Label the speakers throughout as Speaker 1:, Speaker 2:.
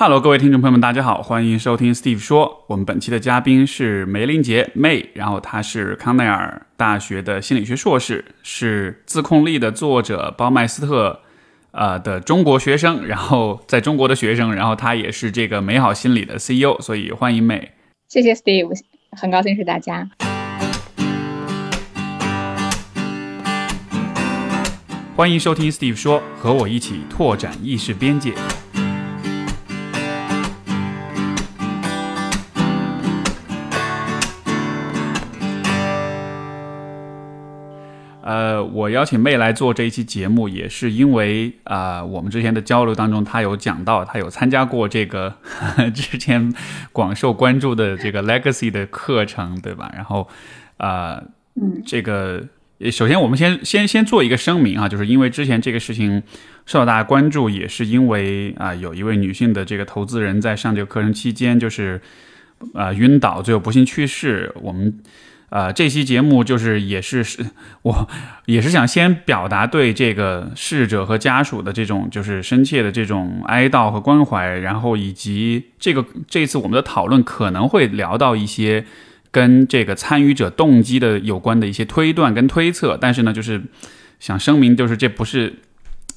Speaker 1: Hello，各位听众朋友们，大家好，欢迎收听 Steve 说。我们本期的嘉宾是梅林杰 May，然后他是康奈尔大学的心理学硕士，是《自控力》的作者包麦斯特呃的中国学生，然后在中国的学生，然后他也是这个美好心理的 CEO，所以欢迎 May。
Speaker 2: 谢谢 Steve，很高兴是大家。
Speaker 1: 欢迎收听 Steve 说，和我一起拓展意识边界。呃，我邀请妹来做这一期节目，也是因为啊，我们之前的交流当中，她有讲到，她有参加过这个之前广受关注的这个 Legacy 的课程，对吧？然后啊，
Speaker 2: 嗯，
Speaker 1: 这个首先我们先先先做一个声明啊，就是因为之前这个事情受到大家关注，也是因为啊，有一位女性的这个投资人在上这个课程期间就是啊晕倒，最后不幸去世，我们。呃，这期节目就是也是是，我也是想先表达对这个逝者和家属的这种就是深切的这种哀悼和关怀，然后以及这个这次我们的讨论可能会聊到一些跟这个参与者动机的有关的一些推断跟推测，但是呢，就是想声明，就是这不是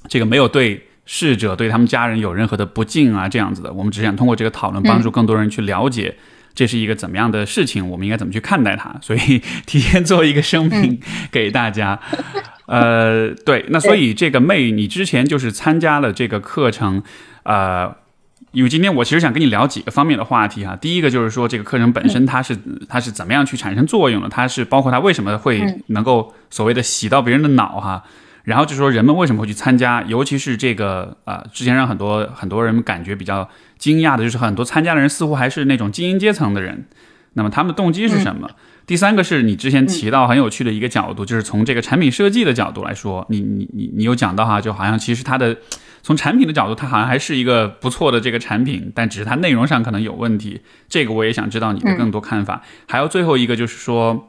Speaker 1: 这个没有对逝者对他们家人有任何的不敬啊这样子的，我们只想通过这个讨论帮助更多人去了解。这是一个怎么样的事情？我们应该怎么去看待它？所以提前做一个声明给大家。呃，对，那所以这个妹，你之前就是参加了这个课程，呃，因为今天我其实想跟你聊几个方面的话题哈。第一个就是说这个课程本身它是它是怎么样去产生作用的？它是包括它为什么会能够所谓的洗到别人的脑哈？然后就是说人们为什么会去参加？尤其是这个啊，之前让很多很多人感觉比较。惊讶的就是很多参加的人似乎还是那种精英阶层的人，那么他们的动机是什么？第三个是你之前提到很有趣的一个角度，就是从这个产品设计的角度来说，你你你你有讲到哈，就好像其实它的从产品的角度，它好像还是一个不错的这个产品，但只是它内容上可能有问题。这个我也想知道你的更多看法。还有最后一个就是说。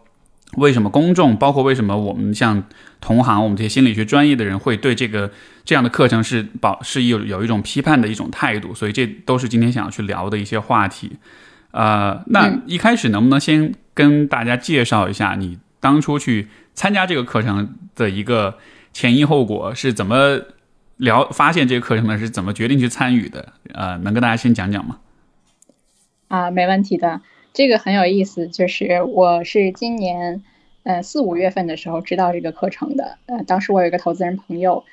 Speaker 1: 为什么公众，包括为什么我们像同行，我们这些心理学专业的人，会对这个这样的课程是保是有有一种批判的一种态度？所以这都是今天想要去聊的一些话题。呃，那一开始能不能先跟大家介绍一下你当初去参加这个课程的一个前因后果是怎么聊发现这个课程呢？是怎么决定去参与的？呃，能跟大家先讲讲吗？
Speaker 2: 啊，没问题的。这个很有意思，就是我是今年，呃四五月份的时候知道这个课程的。呃，当时我有一个投资人朋友，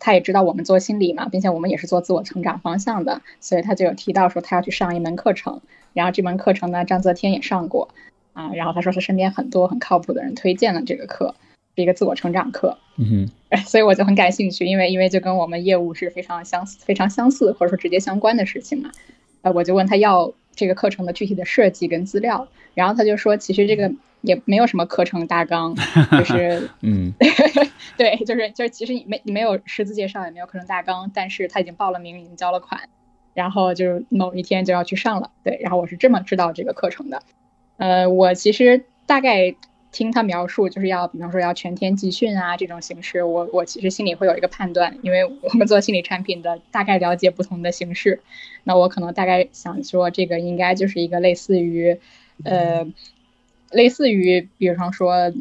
Speaker 2: 他也知道我们做心理嘛，并且我们也是做自我成长方向的，所以他就有提到说他要去上一门课程。然后这门课程呢，张泽天也上过，啊，然后他说他身边很多很靠谱的人推荐了这个课，是一个自我成长课。
Speaker 1: 嗯哼，
Speaker 2: 所以我就很感兴趣，因为因为就跟我们业务是非常相似、非常相似或者说直接相关的事情嘛。呃，我就问他要。这个课程的具体的设计跟资料，然后他就说，其实这个也没有什么课程大纲，就 是
Speaker 1: 嗯，
Speaker 2: 对，就是就是其实你没你没有师资介绍，也没有课程大纲，但是他已经报了名，已经交了款，然后就是某一天就要去上了，对，然后我是这么知道这个课程的，呃，我其实大概。听他描述，就是要比方说要全天集训啊这种形式，我我其实心里会有一个判断，因为我们做心理产品的大概了解不同的形式，那我可能大概想说这个应该就是一个类似于，呃，类似于比方说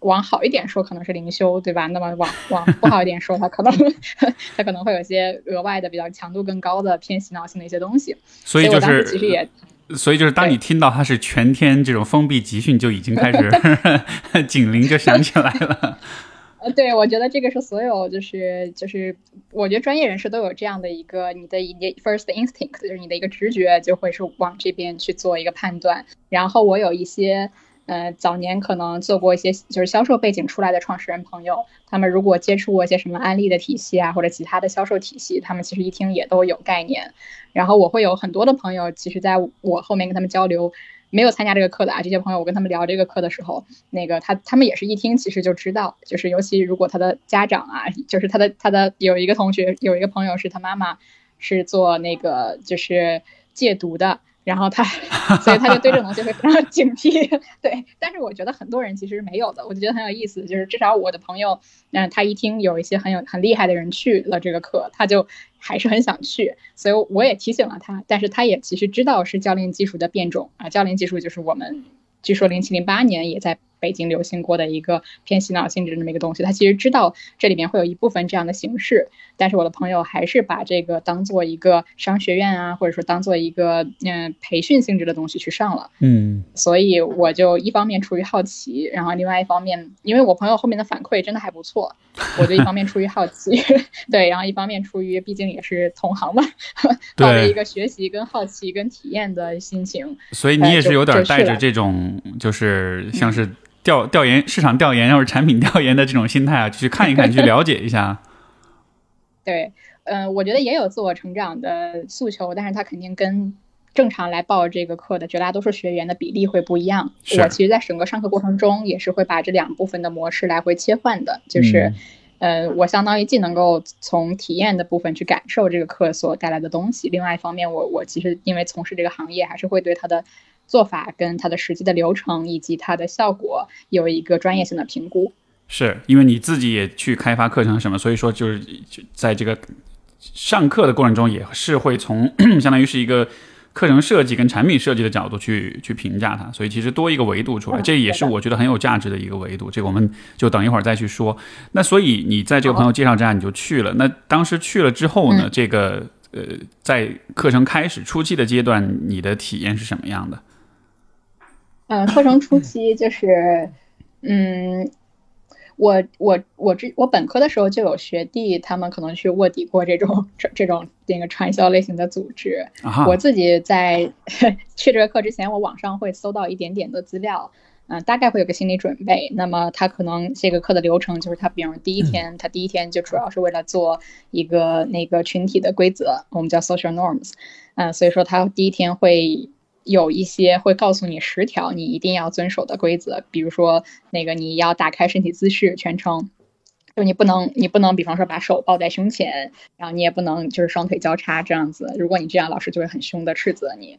Speaker 2: 往好一点说可能是灵修，对吧？那么往往不好一点说，它可能 它可能会有些额外的比较强度更高的偏洗脑性的一些东西，
Speaker 1: 所以就是
Speaker 2: 其实也。
Speaker 1: 所以就是当你听到它是全天这种封闭集训，就已经开始 警铃就响起来了。
Speaker 2: 呃，对，我觉得这个是所有就是就是，我觉得专业人士都有这样的一个你的一 first instinct，就是你的一个直觉就会是往这边去做一个判断。然后我有一些。呃，早年可能做过一些就是销售背景出来的创始人朋友，他们如果接触过一些什么安利的体系啊，或者其他的销售体系，他们其实一听也都有概念。然后我会有很多的朋友，其实在我后面跟他们交流，没有参加这个课的啊，这些朋友我跟他们聊这个课的时候，那个他他们也是一听其实就知道，就是尤其如果他的家长啊，就是他的他的有一个同学有一个朋友是他妈妈是做那个就是戒毒的。然后他，所以他就对这种东西会非常警惕。对，但是我觉得很多人其实是没有的，我就觉得很有意思。就是至少我的朋友，嗯，他一听有一些很有很厉害的人去了这个课，他就还是很想去。所以我也提醒了他，但是他也其实知道是教练技术的变种啊。教练技术就是我们据说零七零八年也在。北京流行过的一个偏洗脑性质的这么一个东西，他其实知道这里面会有一部分这样的形式，但是我的朋友还是把这个当做一个商学院啊，或者说当做一个嗯培训性质的东西去上了。
Speaker 1: 嗯，
Speaker 2: 所以我就一方面出于好奇，然后另外一方面，因为我朋友后面的反馈真的还不错，我就一方面出于好奇，对，然后一方面出于毕竟也是同行嘛，抱着一个学习跟好奇跟体验的心情。
Speaker 1: 所以你也是有点带着这种，就是像是。调调研市场调研或者产品调研的这种心态啊，去看一看，去了解一下。
Speaker 2: 对，嗯，我觉得也有自我成长的诉求，但是他肯定跟正常来报这个课的绝大多数学员的比例会不一样。我其实，在整个上课过程中，也是会把这两部分的模式来回切换的。就是，呃，我相当于既能够从体验的部分去感受这个课所带来的东西，另外一方面，我我其实因为从事这个行业，还是会对它的。做法跟它的实际的流程以及它的效果有一个专业性的评估，
Speaker 1: 是因为你自己也去开发课程什么，所以说就是在这个上课的过程中也是会从相当于是一个课程设计跟产品设计的角度去去评价它，所以其实多一个维度出来，这也是我觉得很有价值的一个维度。这个我们就等一会儿再去说。那所以你在这个朋友介绍之下你就去了，那当时去了之后呢，这个呃在课程开始初期的阶段，你的体验是什么样的？
Speaker 2: 嗯，课程初期就是，嗯，我我我之我本科的时候就有学弟，他们可能去卧底过这种这这种那个传销类型的组织。我自己在 去这个课之前，我网上会搜到一点点的资料，嗯，大概会有个心理准备。那么他可能这个课的流程就是，他比如第一天，他第一天就主要是为了做一个那个群体的规则，我们叫 social norms。嗯，所以说他第一天会。有一些会告诉你十条你一定要遵守的规则，比如说那个你要打开身体姿势全程，就你不能你不能比方说把手抱在胸前，然后你也不能就是双腿交叉这样子，如果你这样，老师就会很凶的斥责你。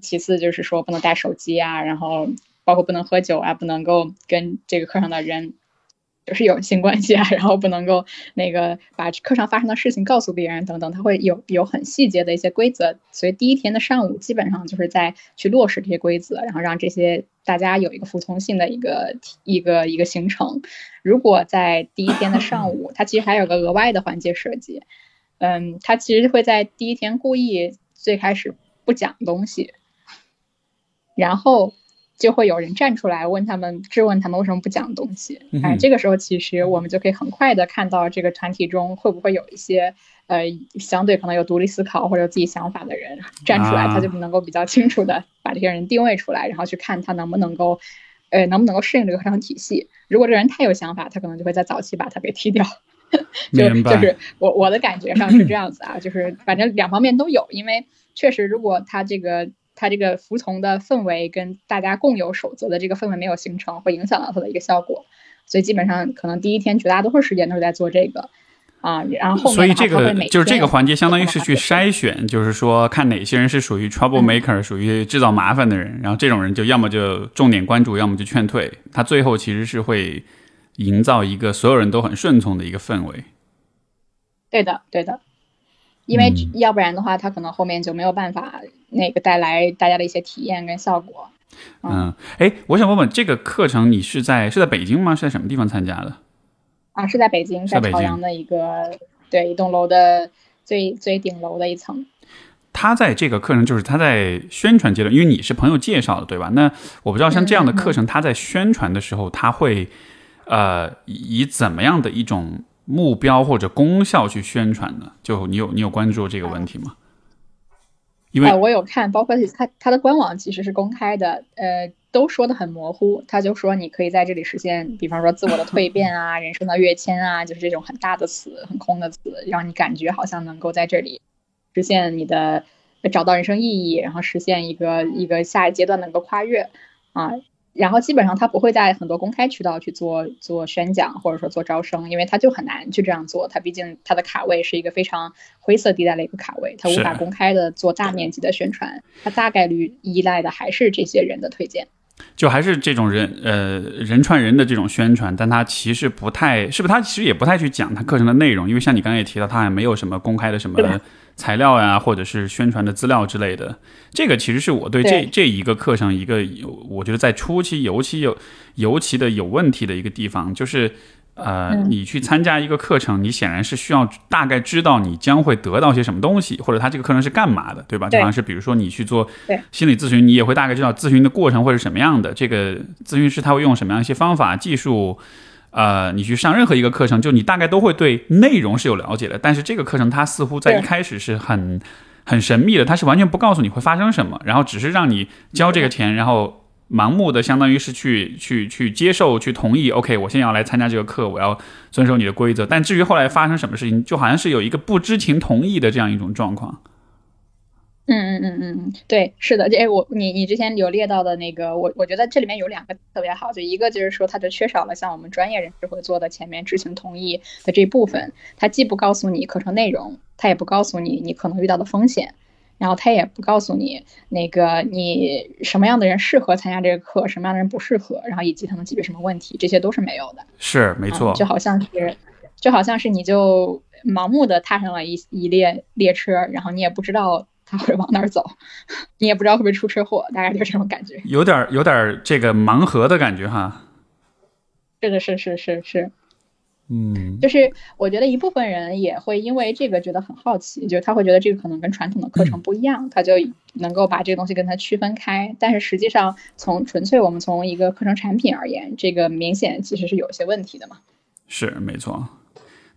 Speaker 2: 其次就是说不能带手机啊，然后包括不能喝酒啊，不能够跟这个课上的人。就是有性关系啊，然后不能够那个把课上发生的事情告诉别人等等，他会有有很细节的一些规则，所以第一天的上午基本上就是在去落实这些规则，然后让这些大家有一个服从性的一个一个一个形成。如果在第一天的上午，他其实还有个额外的环节设计，嗯，他其实会在第一天故意最开始不讲东西，然后。就会有人站出来问他们，质问他们为什么不讲东西。哎，这个时候其实我们就可以很快的看到这个团体中会不会有一些呃相对可能有独立思考或者有自己想法的人站出来，他就能够比较清楚的把这些人定位出来，然后去看他能不能够呃能不能够适应这个课程体系。如果这人太有想法，他可能就会在早期把他给踢掉。就就是我我的感觉上是这样子啊，就是反正两方面都有，因为确实如果他这个。他这个服从的氛围跟大家共有守则的这个氛围没有形成，会影响到他的一个效果。所以基本上可能第一天绝大多数时间都是在做这个啊，然后
Speaker 1: 所以这个就是这个环节相当于是去筛选，就是说看哪些人是属于 trouble maker，属于制造麻烦的人，然后这种人就要么就重点关注，要么就劝退。他最后其实是会营造一个所有人都很顺从的一个氛围。
Speaker 2: 对的，对的。因为要不然的话，他可能后面就没有办法那个带来大家的一些体验跟效果。
Speaker 1: 嗯，哎，我想问问，这个课程你是在是在北京吗？是在什么地方参加的？
Speaker 2: 啊，是在北京，在朝阳的一个对一栋楼的最最顶楼的一层。
Speaker 1: 他在这个课程就是他在宣传阶段，因为你是朋友介绍的，对吧？那我不知道像这样的课程，他在宣传的时候，他会呃以怎么样的一种。目标或者功效去宣传的，就你有你有关注这个问题吗？因为
Speaker 2: 我有看，包括他他的官网其实是公开的，呃，都说的很模糊。他就说你可以在这里实现，比方说自我的蜕变啊，人生的跃迁啊，就是这种很大的词、很空的词，让你感觉好像能够在这里实现你的找到人生意义，然后实现一个一个下一阶段的一个跨越啊。然后基本上他不会在很多公开渠道去做做宣讲，或者说做招生，因为他就很难去这样做。他毕竟他的卡位是一个非常灰色地带的一个卡位，他无法公开的做大面积的宣传。他大概率依赖的还是这些人的推荐，
Speaker 1: 就还是这种人呃人传人的这种宣传。但他其实不太，是不是他其实也不太去讲他课程的内容？因为像你刚才也提到，他还没有什么公开的什么。材料呀，或者是宣传的资料之类的，这个其实是我对这这一个课程一个有，我觉得在初期尤其有尤其的有问题的一个地方，就是呃，你去参加一个课程，你显然是需要大概知道你将会得到些什么东西，或者他这个课程是干嘛的，对吧？就好像是比如说你去做心理咨询，你也会大概知道咨询的过程会是什么样的，这个咨询师他会用什么样一些方法技术。呃，你去上任何一个课程，就你大概都会对内容是有了解的。但是这个课程它似乎在一开始是很很神秘的，它是完全不告诉你会发生什么，然后只是让你交这个钱，然后盲目的相当于是去去去接受、去同意。OK，我现在要来参加这个课，我要遵守你的规则。但至于后来发生什么事情，就好像是有一个不知情同意的这样一种状况。
Speaker 2: 嗯嗯嗯嗯嗯，对，是的，这我你你之前有列到的那个，我我觉得这里面有两个特别好，就一个就是说它就缺少了像我们专业人士会做的前面知情同意的这部分，它既不告诉你课程内容，它也不告诉你你可能遇到的风险，然后它也不告诉你那个你什么样的人适合参加这个课，什么样的人不适合，然后以及他能解决什么问题，这些都是没有的。
Speaker 1: 是没错，
Speaker 2: 就好像是就好像是你就盲目的踏上了一一列列车，然后你也不知道。他会往哪儿走，你也不知道会不会出车祸，大概就是这种感觉，
Speaker 1: 有点有点这个盲盒的感觉哈。
Speaker 2: 是的，是是是是，
Speaker 1: 嗯，
Speaker 2: 就是我觉得一部分人也会因为这个觉得很好奇，就是他会觉得这个可能跟传统的课程不一样，他就能够把这个东西跟他区分开。但是实际上，从纯粹我们从一个课程产品而言，这个明显其实是有些问题的嘛。
Speaker 1: 是没错。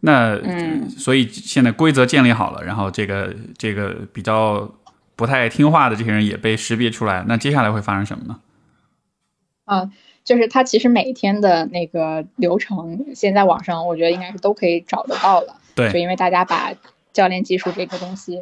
Speaker 1: 那嗯，所以现在规则建立好了，然后这个这个比较不太听话的这些人也被识别出来，那接下来会发生什么呢？
Speaker 2: 啊，就是他其实每天的那个流程，现在网上我觉得应该是都可以找得到了。
Speaker 1: 对，
Speaker 2: 就因为大家把教练技术这个东西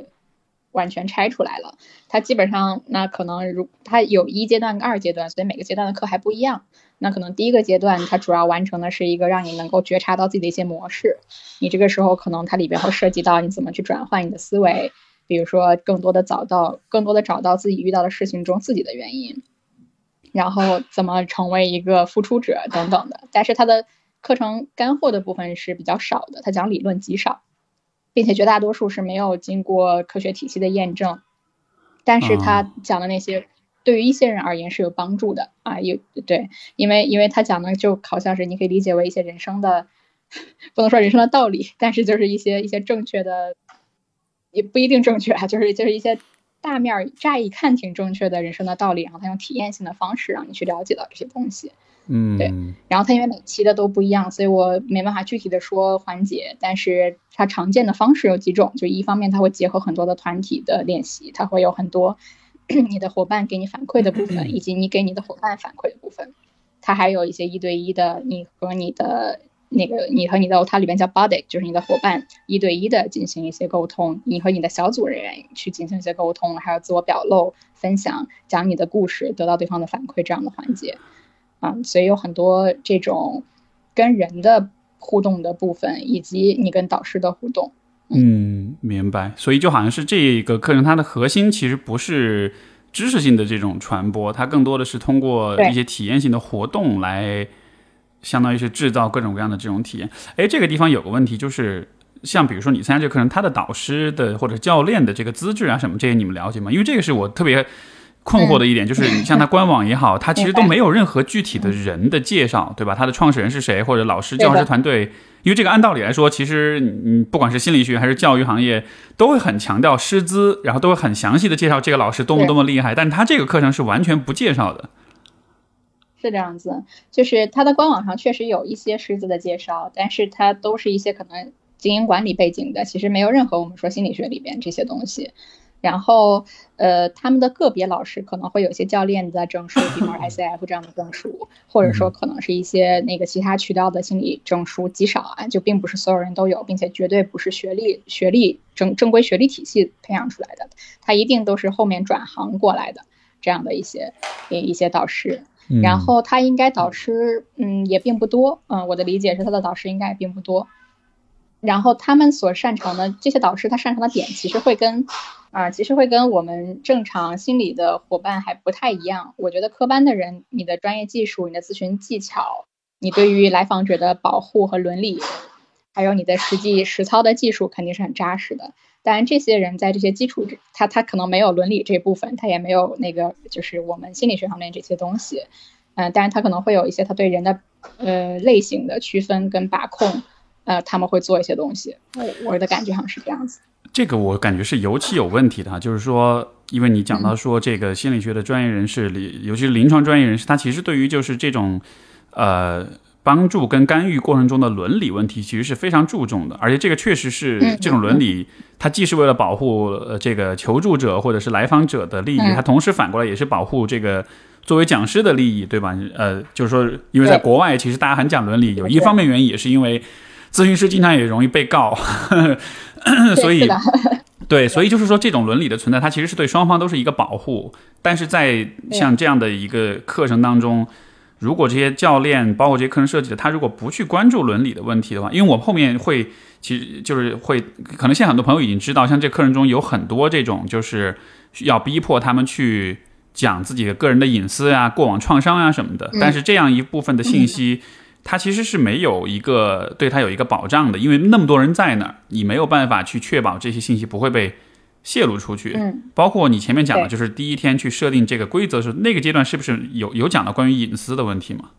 Speaker 2: 完全拆出来了，它基本上那可能如它有一阶段跟二阶段，所以每个阶段的课还不一样。那可能第一个阶段，它主要完成的是一个让你能够觉察到自己的一些模式。你这个时候可能它里边会涉及到你怎么去转换你的思维，比如说更多的找到更多的找到自己遇到的事情中自己的原因，然后怎么成为一个付出者等等的。但是它的课程干货的部分是比较少的，它讲理论极少，并且绝大多数是没有经过科学体系的验证。但是他讲的那些。对于一些人而言是有帮助的啊，有对，因为因为他讲的就好像是你可以理解为一些人生的，不能说人生的道理，但是就是一些一些正确的，也不一定正确啊，就是就是一些大面乍一看挺正确的人生的道理，然后他用体验性的方式让你去了解到这些东西，
Speaker 1: 嗯，
Speaker 2: 对，然后它因为每期的都不一样，所以我没办法具体的说环节，但是它常见的方式有几种，就一方面它会结合很多的团体的练习，它会有很多。你的伙伴给你反馈的部分，以及你给你的伙伴反馈的部分，它还有一些一对一的，你和你的那个，你和你的，它里边叫 body，就是你的伙伴一对一的进行一些沟通，你和你的小组人员去进行一些沟通，还有自我表露、分享、讲你的故事，得到对方的反馈这样的环节啊，所以有很多这种跟人的互动的部分，以及你跟导师的互动。
Speaker 1: 嗯，明白。所以就好像是这个课程，它的核心其实不是知识性的这种传播，它更多的是通过一些体验性的活动来，相当于是制造各种各样的这种体验。哎，这个地方有个问题，就是像比如说你参加这个课程，他的导师的或者教练的这个资质啊什么这些，你们了解吗？因为这个是我特别。困惑的一点就是，你像它官网也好，它其实都没有任何具体的人的介绍，对吧？它的创始人是谁，或者老师、教师团队？因为这个按道理来说，其实你不管是心理学还是教育行业，都会很强调师资，然后都会很详细的介绍这个老师多么多么厉害。但是他这个课程是完全不介绍的。
Speaker 2: 是这样子，就是他的官网上确实有一些师资的介绍，但是它都是一些可能经营管理背景的，其实没有任何我们说心理学里边这些东西。然后，呃，他们的个别老师可能会有一些教练的证书，比如 ICF 这样的证书，或者说可能是一些那个其他渠道的心理证书，极少啊，就并不是所有人都有，并且绝对不是学历学历正正规学历体系培养出来的，他一定都是后面转行过来的这样的一些一些导师。然后他应该导师，嗯，也并不多，嗯，我的理解是他的导师应该也并不多。然后他们所擅长的这些导师，他擅长的点其实会跟，啊，其实会跟我们正常心理的伙伴还不太一样。我觉得科班的人，你的专业技术、你的咨询技巧、你对于来访者的保护和伦理，还有你的实际实操的技术，肯定是很扎实的。当然，这些人在这些基础，他他可能没有伦理这部分，他也没有那个就是我们心理学方面这些东西，嗯，当然他可能会有一些他对人的呃类型的区分跟把控。呃，他们会做一些东西，我我的感觉好像是这样子。
Speaker 1: 这个我感觉是尤其有问题的，就是说，因为你讲到说这个心理学的专业人士里，尤其是临床专业人士，他其实对于就是这种呃帮助跟干预过程中的伦理问题，其实是非常注重的。而且这个确实是这种伦理，它既是为了保护呃这个求助者或者是来访者的利益，它同时反过来也是保护这个作为讲师的利益，对吧？呃，就是说，因为在国外，其实大家很讲伦理，有一方面原因也是因为。咨询师经常也容易被告，所以 对，所以就是说，这种伦理的存在，它其实是对双方都是一个保护。但是在像这样的一个课程当中，如果这些教练，包括这些课程设计的，他如果不去关注伦理的问题的话，因为我后面会，其实就是会，可能现在很多朋友已经知道，像这课程中有很多这种，就是要逼迫他们去讲自己的个人的隐私啊、过往创伤啊什么的。但是这样一部分的信息。它其实是没有一个对它有一个保障的，因为那么多人在那儿，你没有办法去确保这些信息不会被泄露出去。
Speaker 2: 嗯，
Speaker 1: 包括你前面讲的，就是第一天去设定这个规则时，那个阶段是不是有有讲到关于隐私的问题吗？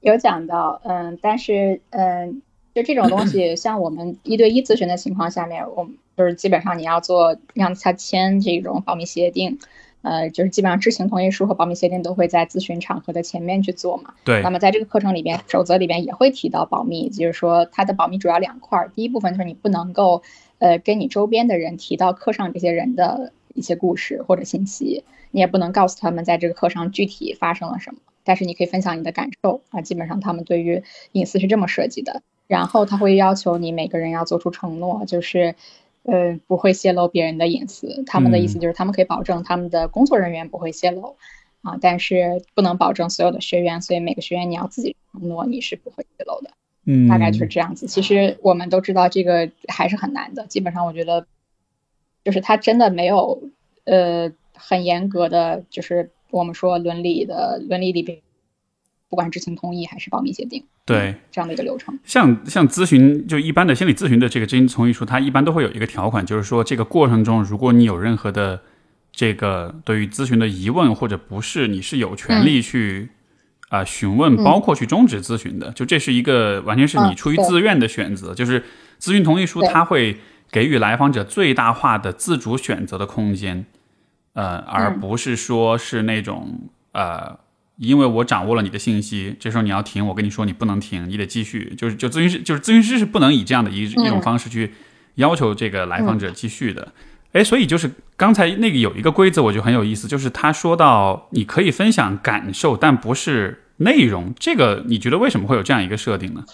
Speaker 2: 有讲到，嗯，但是嗯，就这种东西，像我们一对一咨询的情况下面，我们就是基本上你要做让他签这种保密协定。呃，就是基本上知情同意书和保密协定都会在咨询场合的前面去做嘛。
Speaker 1: 对。
Speaker 2: 那么在这个课程里边，守则里边也会提到保密，就是说它的保密主要两块儿。第一部分就是你不能够，呃，跟你周边的人提到课上这些人的一些故事或者信息，你也不能告诉他们在这个课上具体发生了什么。但是你可以分享你的感受啊。基本上他们对于隐私是这么设计的。然后他会要求你每个人要做出承诺，就是。呃，不会泄露别人的隐私。他们的意思就是，他们可以保证他们的工作人员不会泄露啊，但是不能保证所有的学员。所以每个学员你要自己承诺你是不会泄露的。
Speaker 1: 嗯，
Speaker 2: 大概就是这样子。其实我们都知道这个还是很难的。基本上我觉得，就是他真的没有呃很严格的，就是我们说伦理的伦理里边。不管知情同意还是保密协定，
Speaker 1: 对
Speaker 2: 这样的一个流程。
Speaker 1: 像像咨询，就一般的心理咨询的这个知情同意书，它一般都会有一个条款，就是说这个过程中，如果你有任何的这个对于咨询的疑问或者不适，你是有权利去啊询问，包括去终止咨询的。就这是一个完全是你出于自愿的选择，就是咨询同意书它会给予来访者最大化的自主选择的空间，呃，而不是说是那种呃。因为我掌握了你的信息，这时候你要停，我跟你说你不能停，你得继续。就是就咨询师，就是咨询师是不能以这样的一一种方式去要求这个来访者继续的。哎，所以就是刚才那个有一个规则，我觉得很有意思，就是他说到你可以分享感受，但不是内容。这个你觉得为什么会有这样一个设定呢？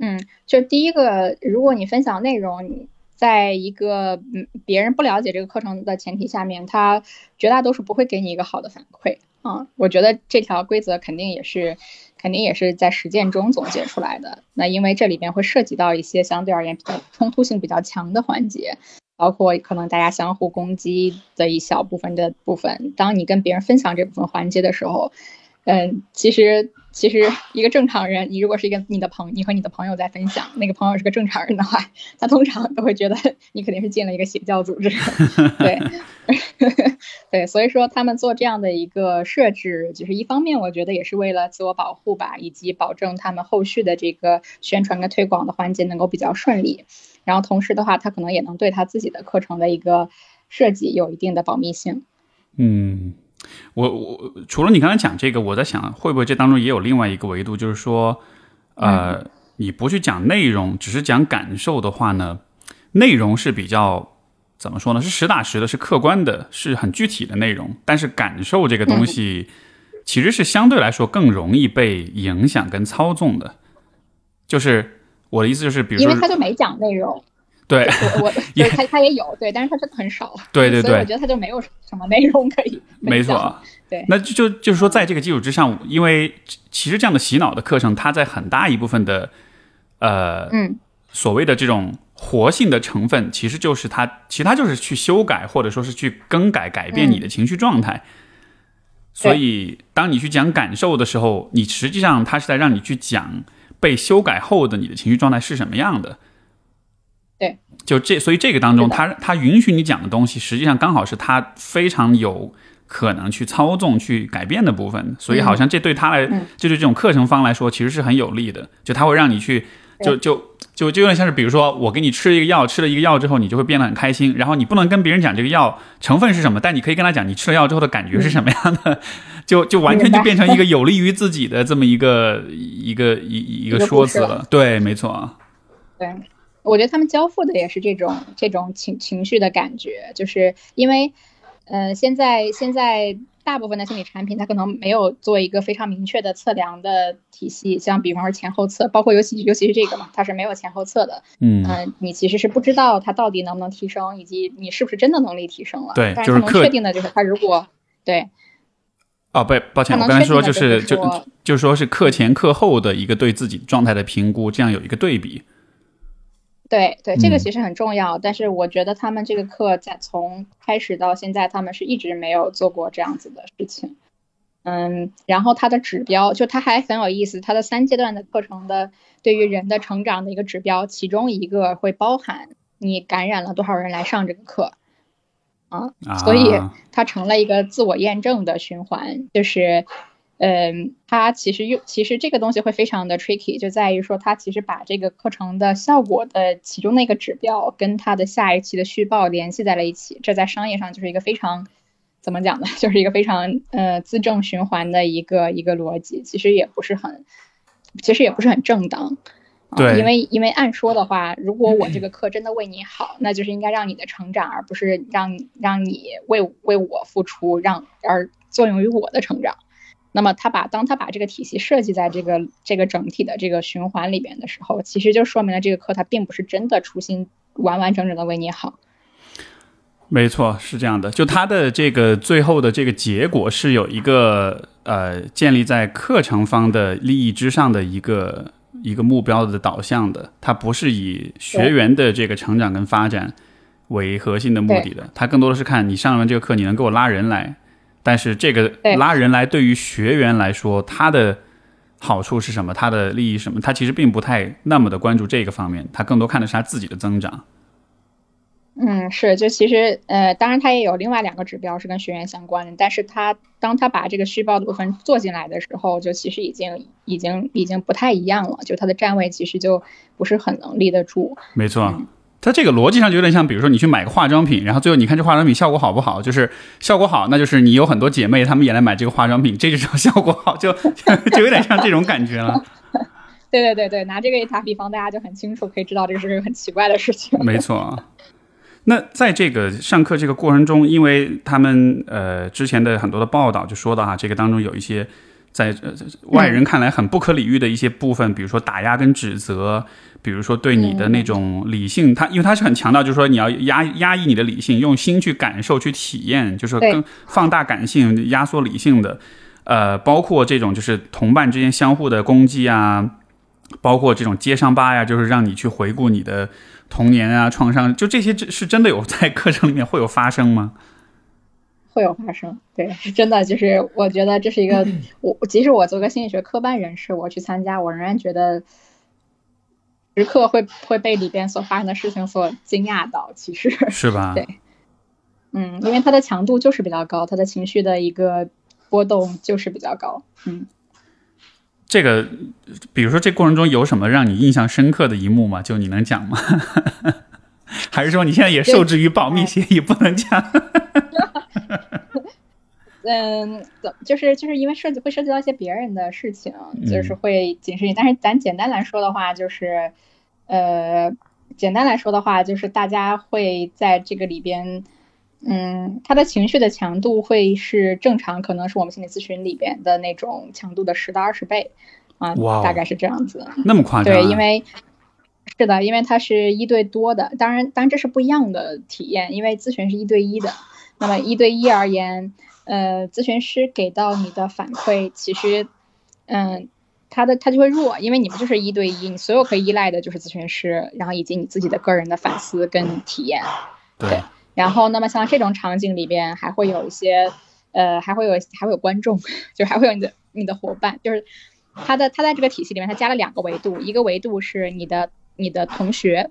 Speaker 2: 嗯，就第一个，如果你分享内容。你在一个嗯别人不了解这个课程的前提下面，他绝大多数不会给你一个好的反馈嗯。我觉得这条规则肯定也是，肯定也是在实践中总结出来的。那因为这里边会涉及到一些相对而言比较冲突性比较强的环节，包括可能大家相互攻击的一小部分的部分。当你跟别人分享这部分环节的时候，嗯，其实。其实，一个正常人，你如果是一个你的朋，你和你的朋友在分享，那个朋友是个正常人的话，他通常都会觉得你肯定是进了一个邪教组织。对，对，所以说他们做这样的一个设置，就是一方面，我觉得也是为了自我保护吧，以及保证他们后续的这个宣传跟推广的环节能够比较顺利。然后同时的话，他可能也能对他自己的课程的一个设计有一定的保密性。
Speaker 1: 嗯。我我除了你刚才讲这个，我在想会不会这当中也有另外一个维度，就是说，呃，你不去讲内容，只是讲感受的话呢，内容是比较怎么说呢？是实打实的，是客观的，是很具体的内容。但是感受这个东西，其实是相对来说更容易被影响跟操纵的。就是我的意思就是，比如说，
Speaker 2: 因为他就没讲内容。
Speaker 1: 对，
Speaker 2: 我我对他他也有对，但是他真的很少。
Speaker 1: 对对对，
Speaker 2: 我觉得他就没有什么内容可以。
Speaker 1: 没错，
Speaker 2: 对。
Speaker 1: 那就就是说，在这个基础之上，因为其实这样的洗脑的课程，它在很大一部分的呃，
Speaker 2: 嗯，
Speaker 1: 所谓的这种活性的成分，其实就是它，其他就是去修改或者说是去更改、改变你的情绪状态。所以，当你去讲感受的时候，你实际上它是在让你去讲被修改后的你的情绪状态是什么样的。
Speaker 2: 对，
Speaker 1: 就这，所以这个当中，他他允许你讲的东西，实际上刚好是他非常有可能去操纵、去改变的部分。所以，好像这对他来，就对这种课程方来说，其实是很有利的。就他会让你去，就就就就有点像是，比如说，我给你吃一个药，吃了一个药之后，你就会变得很开心。然后你不能跟别人讲这个药成分是什么，但你可以跟他讲你吃了药之后的感觉是什么样的，就就完全就变成一个 有利于自己的这么一个一个一一个说辞了。对，没错。
Speaker 2: 对。我觉得他们交付的也是这种这种情情绪的感觉，就是因为，呃，现在现在大部分的心理产品，它可能没有做一个非常明确的测量的体系，像比方说前后测，包括尤其尤其是这个嘛，它是没有前后测的，
Speaker 1: 嗯，
Speaker 2: 你其实是不知道它到底能不能提升，以及你是不是真的能力提升了。
Speaker 1: 对，
Speaker 2: 但是能确定的就是它如果对，
Speaker 1: 哦，不，抱歉，我刚才说就是就就说是课前课后的一个对自己状态的评估，这样有一个对比。
Speaker 2: 对对，这个其实很重要，但是我觉得他们这个课在从开始到现在，他们是一直没有做过这样子的事情。嗯，然后它的指标就它还很有意思，它的三阶段的课程的对于人的成长的一个指标，其中一个会包含你感染了多少人来上这个课啊，所以它成了一个自我验证的循环，就是。嗯，它其实又其实这个东西会非常的 tricky，就在于说它其实把这个课程的效果的其中的一个指标跟它的下一期的续报联系在了一起，这在商业上就是一个非常怎么讲呢？就是一个非常呃自证循环的一个一个逻辑，其实也不是很，其实也不是很正当。
Speaker 1: 对，
Speaker 2: 因为因为按说的话，如果我这个 课真的为你好，那就是应该让你的成长，而不是让让你为为我付出，让而作用于我的成长。那么他把当他把这个体系设计在这个这个整体的这个循环里边的时候，其实就说明了这个课它并不是真的初心完完整整的为你好。
Speaker 1: 没错，是这样的。就它的这个最后的这个结果是有一个呃建立在课程方的利益之上的一个一个目标的导向的，它不是以学员的这个成长跟发展为核心的目的的，它更多的是看你上完这个课，你能给我拉人来。但是这个拉人来，对于学员来说，他的好处是什么？他的利益什么？他其实并不太那么的关注这个方面，他更多看的是他自己的增长。
Speaker 2: 嗯，是，就其实呃，当然他也有另外两个指标是跟学员相关的，但是他当他把这个虚报的部分做进来的时候，就其实已经已经已经不太一样了，就他的站位其实就不是很能立得住。
Speaker 1: 没错。它这个逻辑上就有点像，比如说你去买个化妆品，然后最后你看这化妆品效果好不好？就是效果好，那就是你有很多姐妹她们也来买这个化妆品，这就叫效果好，就就有点像这种感觉了。
Speaker 2: 对对对对，拿这个一打比方，大家就很清楚，可以知道这是个很奇怪的事情。
Speaker 1: 没错。那在这个上课这个过程中，因为他们呃之前的很多的报道就说到哈，这个当中有一些。在外人看来很不可理喻的一些部分，比如说打压跟指责，比如说对你的那种理性，他因为他是很强调，就是说你要压压抑你的理性，用心去感受、去体验，就是更放大感性、压缩理性的。呃，包括这种就是同伴之间相互的攻击啊，包括这种揭伤疤呀，就是让你去回顾你的童年啊创伤，就这些是真的有在课程里面会有发生吗？
Speaker 2: 会有发生，对，是真的。就是我觉得这是一个，我即使我做个心理学科班人士，我去参加，我仍然觉得时刻会会被里边所发生的事情所惊讶到。其实
Speaker 1: 是吧？
Speaker 2: 对，嗯，因为它的强度就是比较高，他的情绪的一个波动就是比较高。嗯，
Speaker 1: 这个，比如说这过程中有什么让你印象深刻的一幕吗？就你能讲吗？还是说你现在也受制于保密协议不能讲？
Speaker 2: 嗯，怎就是就是因为涉及会涉及到一些别人的事情，就是会谨慎。但是咱简单来说的话，就是呃，简单来说的话，就是大家会在这个里边，嗯，他的情绪的强度会是正常，可能是我们心理咨询里边的那种强度的十到二十倍啊，大概是这样子。
Speaker 1: 那么夸
Speaker 2: 张？对，因为。是的，因为它是一对多的，当然，当然这是不一样的体验，因为咨询是一对一的。那么一对一而言，呃，咨询师给到你的反馈，其实，嗯，他的他就会弱，因为你们就是一对一，你所有可以依赖的就是咨询师，然后以及你自己的个人的反思跟体验。
Speaker 1: 对。
Speaker 2: 然后，那么像这种场景里边，还会有一些，呃，还会有还会有观众，就还会有你的你的伙伴，就是他的他在这个体系里面，他加了两个维度，一个维度是你的你的同学。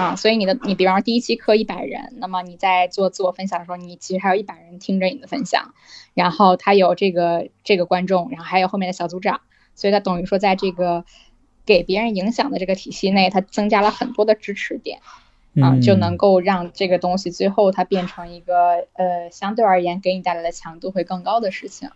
Speaker 2: 啊，所以你的你，比方说第一期课一百人，那么你在做自我分享的时候，你其实还有一百人听着你的分享，然后他有这个这个观众，然后还有后面的小组长，所以他等于说在这个给别人影响的这个体系内，他增加了很多的支持点，啊，就能够让这个东西最后它变成一个呃相对而言给你带来的强度会更高的事情，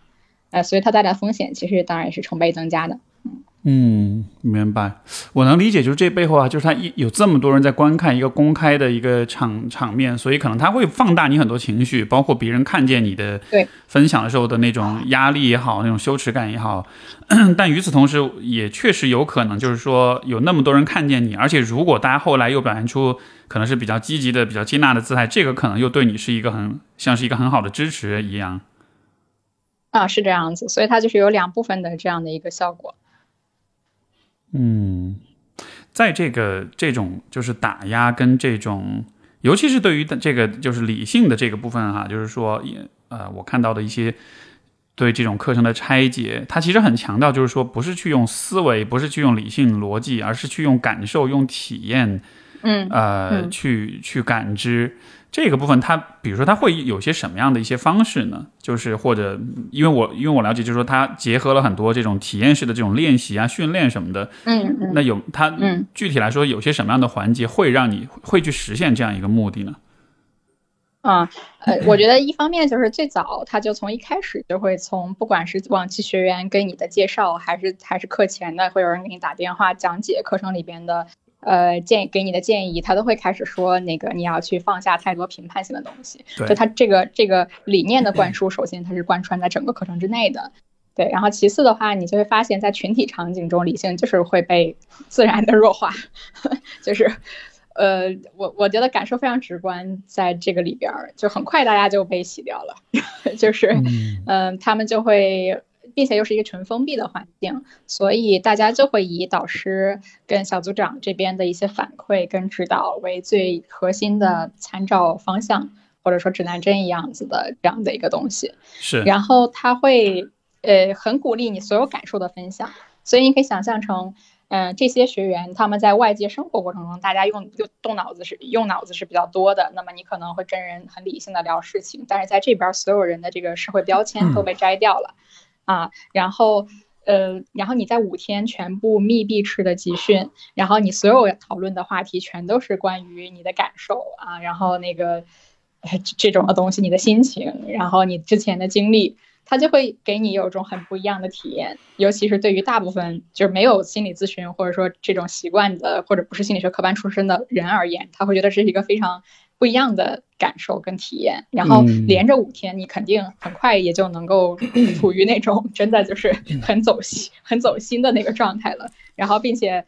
Speaker 2: 呃，所以它带来的风险其实当然也是成倍增加的，嗯。
Speaker 1: 嗯，明白，我能理解，就是这背后啊，就是他一有这么多人在观看一个公开的一个场场面，所以可能他会放大你很多情绪，包括别人看见你的分享的时候的那种压力也好，那种羞耻感也好。但与此同时，也确实有可能，就是说有那么多人看见你，而且如果大家后来又表现出可能是比较积极的、比较接纳的姿态，这个可能又对你是一个很像是一个很好的支持一样。
Speaker 2: 啊，是这样子，所以它就是有两部分的这样的一个效果。
Speaker 1: 嗯，在这个这种就是打压跟这种，尤其是对于这个就是理性的这个部分哈，就是说，呃，我看到的一些对这种课程的拆解，它其实很强调，就是说，不是去用思维，不是去用理性逻辑，而是去用感受、用体验，
Speaker 2: 嗯，
Speaker 1: 呃，去去感知。这个部分，它比如说，它会有些什么样的一些方式呢？就是或者，因为我因为我了解，就是说，它结合了很多这种体验式的这种练习啊、训练什么的。
Speaker 2: 嗯嗯，
Speaker 1: 那有它，嗯，具体来说，有些什么样的环节会让你会去实现这样一个目的呢？
Speaker 2: 啊，呃，我觉得一方面就是最早，他就从一开始就会从不管是往期学员给你的介绍，还是还是课前的，会有人给你打电话讲解课程里边的。呃，建给你的建议，他都会开始说那个你要去放下太多评判性的东西。就他这个这个理念的灌输，首先它是贯穿在整个课程之内的。对，然后其次的话，你就会发现，在群体场景中，理性就是会被 自然的弱化。就是，呃，我我觉得感受非常直观，在这个里边儿，就很快大家就被洗掉了。就是，嗯，他们就会。并且又是一个纯封闭的环境，所以大家就会以导师跟小组长这边的一些反馈跟指导为最核心的参照方向，或者说指南针一样子的这样的一个东西。
Speaker 1: 是，
Speaker 2: 然后他会呃很鼓励你所有感受的分享，所以你可以想象成，嗯，这些学员他们在外界生活过程中，大家用用动脑子是用脑子是比较多的，那么你可能会跟人很理性的聊事情，但是在这边所有人的这个社会标签都被摘掉了。啊，然后，呃，然后你在五天全部密闭式的集训，然后你所有讨论的话题全都是关于你的感受啊，然后那个这种的东西，你的心情，然后你之前的经历，它就会给你有一种很不一样的体验，尤其是对于大部分就是没有心理咨询或者说这种习惯的，或者不是心理学科班出身的人而言，他会觉得这是一个非常。不一样的感受跟体验，然后连着五天，你肯定很快也就能够处于那种真的就是很走心、很走心的那个状态了。然后，并且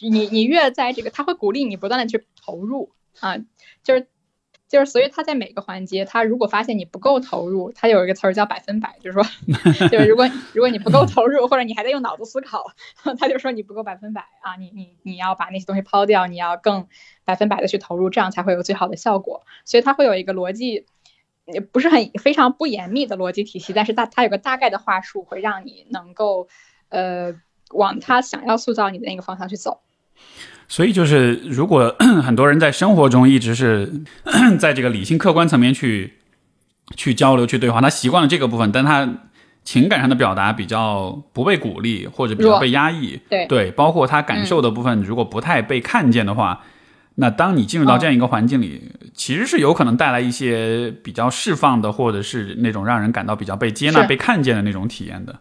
Speaker 2: 你你越在这个，他会鼓励你不断的去投入啊，就是。就是，所以他在每个环节，他如果发现你不够投入，他有一个词儿叫百分百，就是说，就是如果如果你不够投入，或者你还在用脑子思考，他就说你不够百分百啊，你你你要把那些东西抛掉，你要更百分百的去投入，这样才会有最好的效果。所以他会有一个逻辑，也不是很非常不严密的逻辑体系，但是大他有个大概的话术，会让你能够呃往他想要塑造你的那个方向去走。
Speaker 1: 所以就是，如果 很多人在生活中一直是 在这个理性客观层面去去交流、去对话，他习惯了这个部分，但他情感上的表达比较不被鼓励，或者比较被压抑，
Speaker 2: 对
Speaker 1: 对，包括他感受的部分，如果不太被看见的话，那当你进入到这样一个环境里，其实是有可能带来一些比较释放的，或者是那种让人感到比较被接纳、被看见的那种体验的。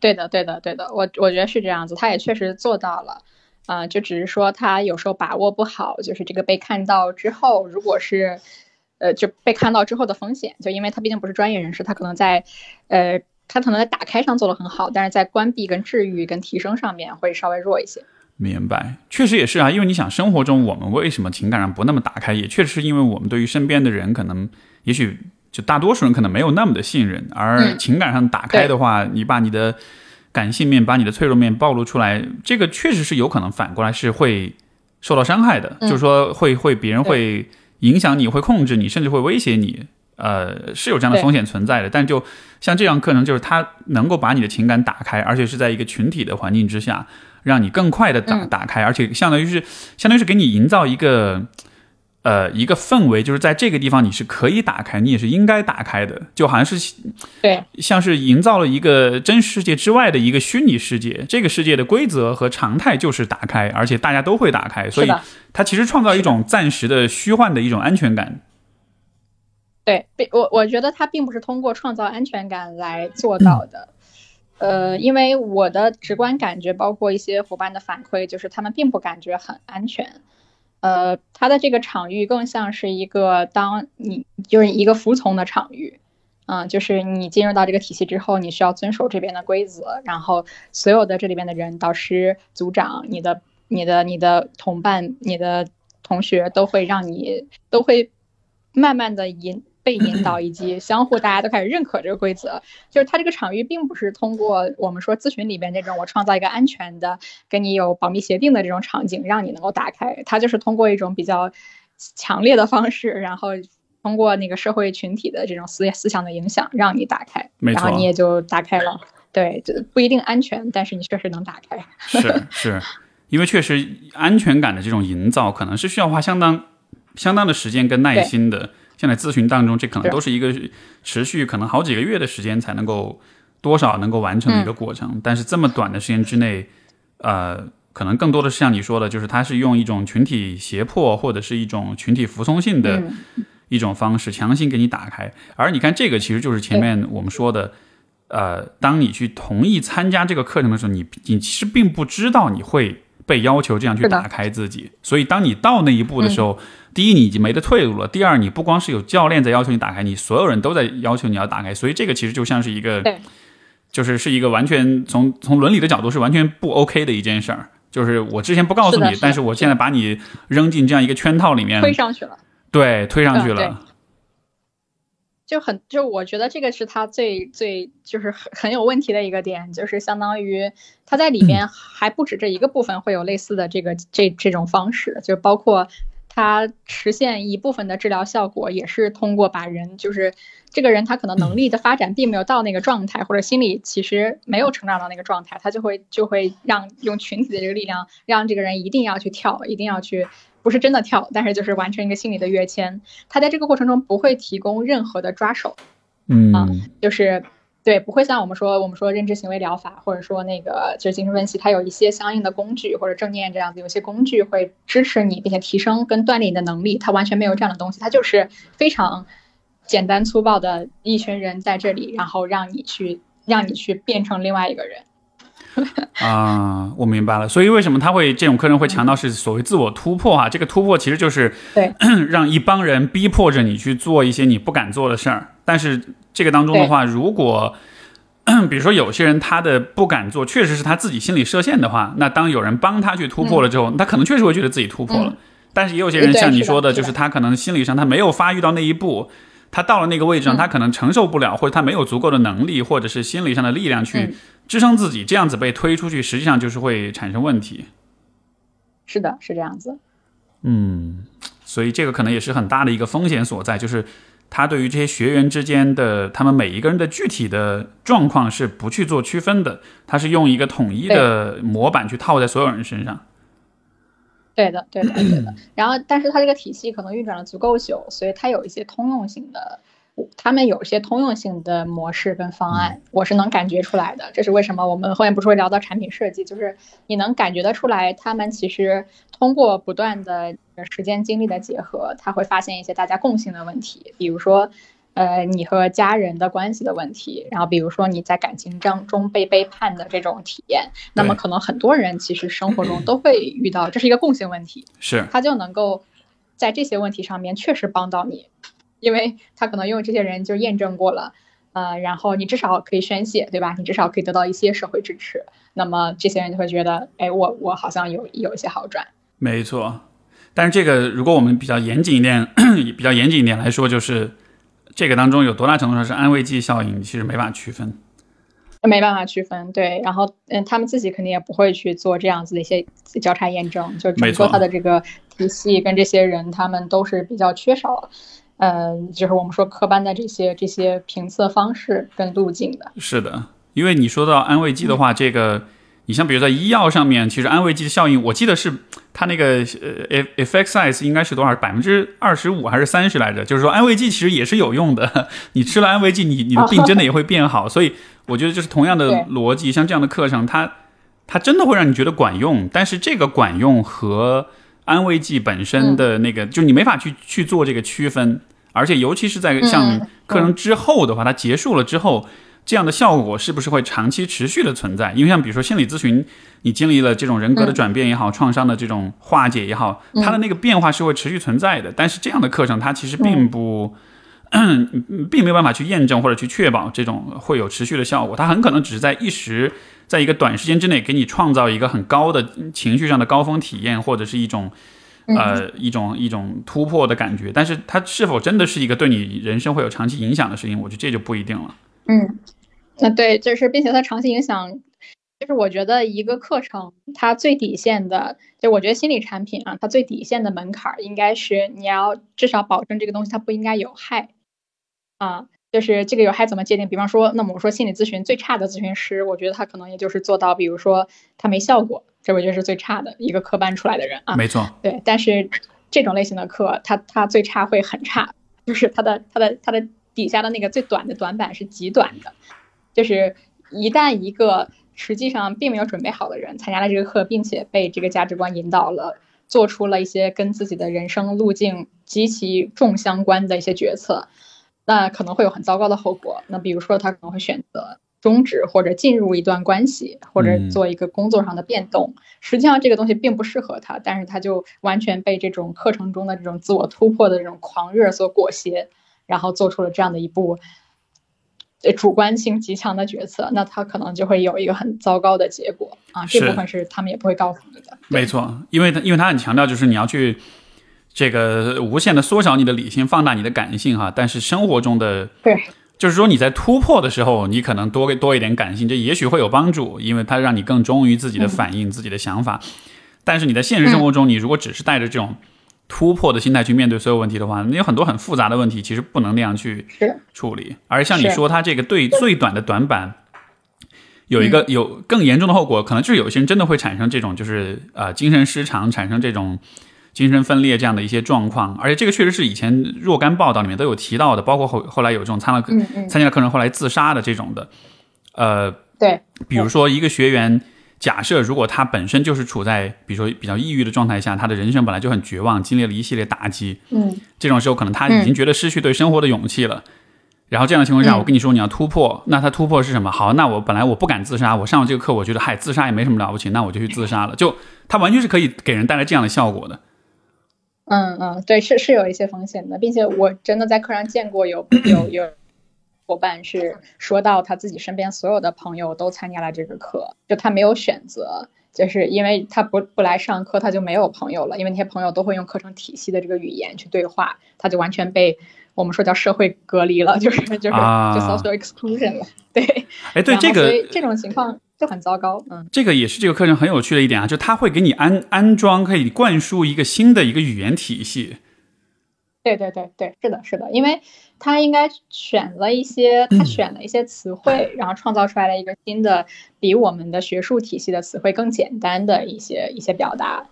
Speaker 2: 对的，对的，对的，我我觉得是这样子，他也确实做到了。啊，就只是说他有时候把握不好，就是这个被看到之后，如果是，呃，就被看到之后的风险，就因为他毕竟不是专业人士，他可能在，呃，他可能在打开上做的很好，但是在关闭跟治愈跟提升上面会稍微弱一些。
Speaker 1: 明白，确实也是啊，因为你想，生活中我们为什么情感上不那么打开，也确实是因为我们对于身边的人，可能也许就大多数人可能没有那么的信任，而情感上打开的话，你把你的感性面、把你的脆弱面暴露出来，这个确实是有可能反过来是会受到伤害的，就是说会会别人会影响你，会控制你，甚至会威胁你。呃，是有这样的风险存在的，但就像这样课程，就是它能够把你的情感打开，而且是在一个群体的环境之下，让你更快的打打开，而且相当于是，相当于是给你营造一个，呃，一个氛围，就是在这个地方你是可以打开，你也是应该打开的，就好像是，
Speaker 2: 对，
Speaker 1: 像是营造了一个真实世界之外的一个虚拟世界，这个世界的规则和常态就是打开，而且大家都会打开，所以它其实创造一种暂时的虚幻的一种安全感。
Speaker 2: 对，并我我觉得它并不是通过创造安全感来做到的，呃，因为我的直观感觉，包括一些伙伴的反馈，就是他们并不感觉很安全。呃，它的这个场域更像是一个，当你就是一个服从的场域，嗯，就是你进入到这个体系之后，你需要遵守这边的规则，然后所有的这里边的人，导师、组长、你的、你的、你的同伴、你的同学，都会让你都会慢慢的引。被引导以及相互，大家都开始认可这个规则。就是它这个场域并不是通过我们说咨询里边那种我创造一个安全的、跟你有保密协定的这种场景，让你能够打开。它就是通过一种比较强烈的方式，然后通过那个社会群体的这种思思想的影响，让你打开，然后你也就打开了。对，就不一定安全，但是你确实能打开。
Speaker 1: 是是，因为确实安全感的这种营造，可能是需要花相当相当的时间跟耐心的。现在咨询当中，这可能都是一个持续可能好几个月的时间才能够多少能够完成的一个过程。但是这么短的时间之内，呃，可能更多的是像你说的，就是它是用一种群体胁迫或者是一种群体服从性的一种方式，强行给你打开。而你看，这个其实就是前面我们说的，呃，当你去同意参加这个课程的时候，你你其实并不知道你会被要求这样去打开自己。所以当你到那一步的时候。第一，你已经没得退路了；第二，你不光是有教练在要求你打开，你所有人都在要求你要打开，所以这个其实就像是一个，就是是一个完全从从伦理的角度是完全不 OK 的一件事儿。就是我之前不告诉你，但是我现在把你扔进这样一个圈套里面，
Speaker 2: 推上去了，
Speaker 1: 对，推上去了，
Speaker 2: 就很就我觉得这个是他最最就是很很有问题的一个点，就是相当于他在里面还不止这一个部分会有类似的这个这这种方式，就包括。他实现一部分的治疗效果，也是通过把人，就是这个人他可能能力的发展并没有到那个状态，或者心理其实没有成长到那个状态，他就会就会让用群体的这个力量，让这个人一定要去跳，一定要去，不是真的跳，但是就是完成一个心理的跃迁。他在这个过程中不会提供任何的抓手，
Speaker 1: 嗯，啊
Speaker 2: 就是。对，不会像我们说，我们说认知行为疗法，或者说那个就是精神分析，它有一些相应的工具，或者正念这样子，有些工具会支持你，并且提升跟锻炼你的能力。它完全没有这样的东西，它就是非常简单粗暴的一群人在这里，然后让你去，让你去变成另外一个人。
Speaker 1: 啊，我明白了。所以为什么他会这种课程会强调是所谓自我突破啊？这个突破其实就是
Speaker 2: 对
Speaker 1: 让一帮人逼迫着你去做一些你不敢做的事儿，但是。这个当中的话，如果 比如说有些人他的不敢做，确实是他自己心理设限的话，那当有人帮他去突破了之后，他可能确实会觉得自己突破了。但是也有些人像你说的，就是他可能心理上他没有发育到那一步，他到了那个位置上，他可能承受不了，或者他没有足够的能力，或者是心理上的力量去支撑自己，这样子被推出去，实际上就是会产生问题。
Speaker 2: 是的，是这样子。
Speaker 1: 嗯，所以这个可能也是很大的一个风险所在，就是。他对于这些学员之间的他们每一个人的具体的状况是不去做区分的，他是用一个统一的模板去套在所有人身上。
Speaker 2: 对的，对的，对的。然后，但是它这个体系可能运转了足够久，所以它有一些通用性的。他们有一些通用性的模式跟方案，我是能感觉出来的。这是为什么？我们后面不是会聊到产品设计，就是你能感觉得出来，他们其实通过不断的时间精力的结合，他会发现一些大家共性的问题，比如说，呃，你和家人的关系的问题，然后比如说你在感情当中被背叛的这种体验，那么可能很多人其实生活中都会遇到，这是一个共性问题，
Speaker 1: 是，
Speaker 2: 他就能够在这些问题上面确实帮到你。因为他可能用这些人就验证过了，呃，然后你至少可以宣泄，对吧？你至少可以得到一些社会支持。那么这些人就会觉得，哎，我我好像有有一些好转。
Speaker 1: 没错，但是这个如果我们比较严谨一点，比较严谨一点来说，就是这个当中有多大程度上是安慰剂效应，其实没法区分。
Speaker 2: 没办法区分，对。然后，嗯，他们自己肯定也不会去做这样子的一些交叉验证，就整个他的这个体系跟这些人，他们都是比较缺少，嗯，就是我们说科班的这些这些评测方式跟路径的。
Speaker 1: 是的，因为你说到安慰剂的话，这个。你像比如在医药上面，其实安慰剂的效应，我记得是它那个呃 effect size 应该是多少？百分之二十五还是三十来着？就是说安慰剂其实也是有用的，你吃了安慰剂，你你的病真的也会变好。所以我觉得就是同样的逻辑，像这样的课程，它它真的会让你觉得管用，但是这个管用和安慰剂本身的那个，就你没法去去做这个区分，而且尤其是在像课程之后的话，它结束了之后。这样的效果是不是会长期持续的存在？因为像比如说心理咨询，你经历了这种人格的转变也好，创伤的这种化解也好，它的那个变化是会持续存在的。但是这样的课程，它其实并不，并没有办法去验证或者去确保这种会有持续的效果。它很可能只是在一时，在一个短时间之内给你创造一个很高的情绪上的高峰体验，或者是一种呃一种一种突破的感觉。但是它是否真的是一个对你人生会有长期影响的事情，我觉得这就不一定了。
Speaker 2: 嗯。那对，就是并且它长期影响，就是我觉得一个课程它最底线的，就我觉得心理产品啊，它最底线的门槛应该是你要至少保证这个东西它不应该有害，啊，就是这个有害怎么界定？比方说，那么我说心理咨询最差的咨询师，我觉得他可能也就是做到，比如说他没效果，这我觉得是最差的一个科班出来的人啊。
Speaker 1: 没错，
Speaker 2: 对，但是这种类型的课，它它最差会很差，就是它的它的它的底下的那个最短的短板是极短的。就是一旦一个实际上并没有准备好的人参加了这个课，并且被这个价值观引导了，做出了一些跟自己的人生路径极其重相关的一些决策，那可能会有很糟糕的后果。那比如说，他可能会选择终止或者进入一段关系，或者做一个工作上的变动。实际上，这个东西并不适合他，但是他就完全被这种课程中的这种自我突破的这种狂热所裹挟，然后做出了这样的一步。主观性极强的决策，那他可能就会有一个很糟糕的结果啊。这部分是他们也不会告诉你的。
Speaker 1: 没错，因为他因为他很强调，就是你要去这个无限的缩小你的理性，放大你的感性哈。但是生活中的
Speaker 2: 对，
Speaker 1: 就是说你在突破的时候，你可能多多一点感性，这也许会有帮助，因为它让你更忠于自己的反应、自己的想法。但是你在现实生活中，你如果只是带着这种。突破的心态去面对所有问题的话，你有很多很复杂的问题，其实不能那样去处理。而像你说，他这个对最短的短板，有一个有更严重的后果，可能就是有些人真的会产生这种就是呃精神失常，产生这种精神分裂这样的一些状况。而且这个确实是以前若干报道里面都有提到的，包括后后来有这种参了参加了课程后来自杀的这种的，呃，
Speaker 2: 对，
Speaker 1: 比如说一个学员。假设如果他本身就是处在比如说比较抑郁的状态下，他的人生本来就很绝望，经历了一系列打击，
Speaker 2: 嗯，
Speaker 1: 这种时候可能他已经觉得失去对生活的勇气了。然后这样的情况下，我跟你说你要突破，那他突破是什么？好，那我本来我不敢自杀，我上了这个课，我觉得嗨，自杀也没什么了不起，那我就去自杀了。就他完全是可以给人带来这样的效果的。
Speaker 2: 嗯嗯，对，是是有一些风险的，并且我真的在课上见过有有有。伙伴是说到他自己身边所有的朋友都参加了这个课，就他没有选择，就是因为他不不来上课，他就没有朋友了，因为那些朋友都会用课程体系的这个语言去对话，他就完全被我们说叫社会隔离了，就是 就是就 social exclusion 了。对，
Speaker 1: 哎，对这个
Speaker 2: 这种情况就很糟糕。嗯，
Speaker 1: 这个也是这个课程很有趣的一点啊，就他会给你安安装，可以灌输一个新的一个语言体系。
Speaker 2: 对对对对，是的，是的，因为他应该选了一些，他选了一些词汇，然后创造出来了一个新的，比我们的学术体系的词汇更简单的一些一些表达，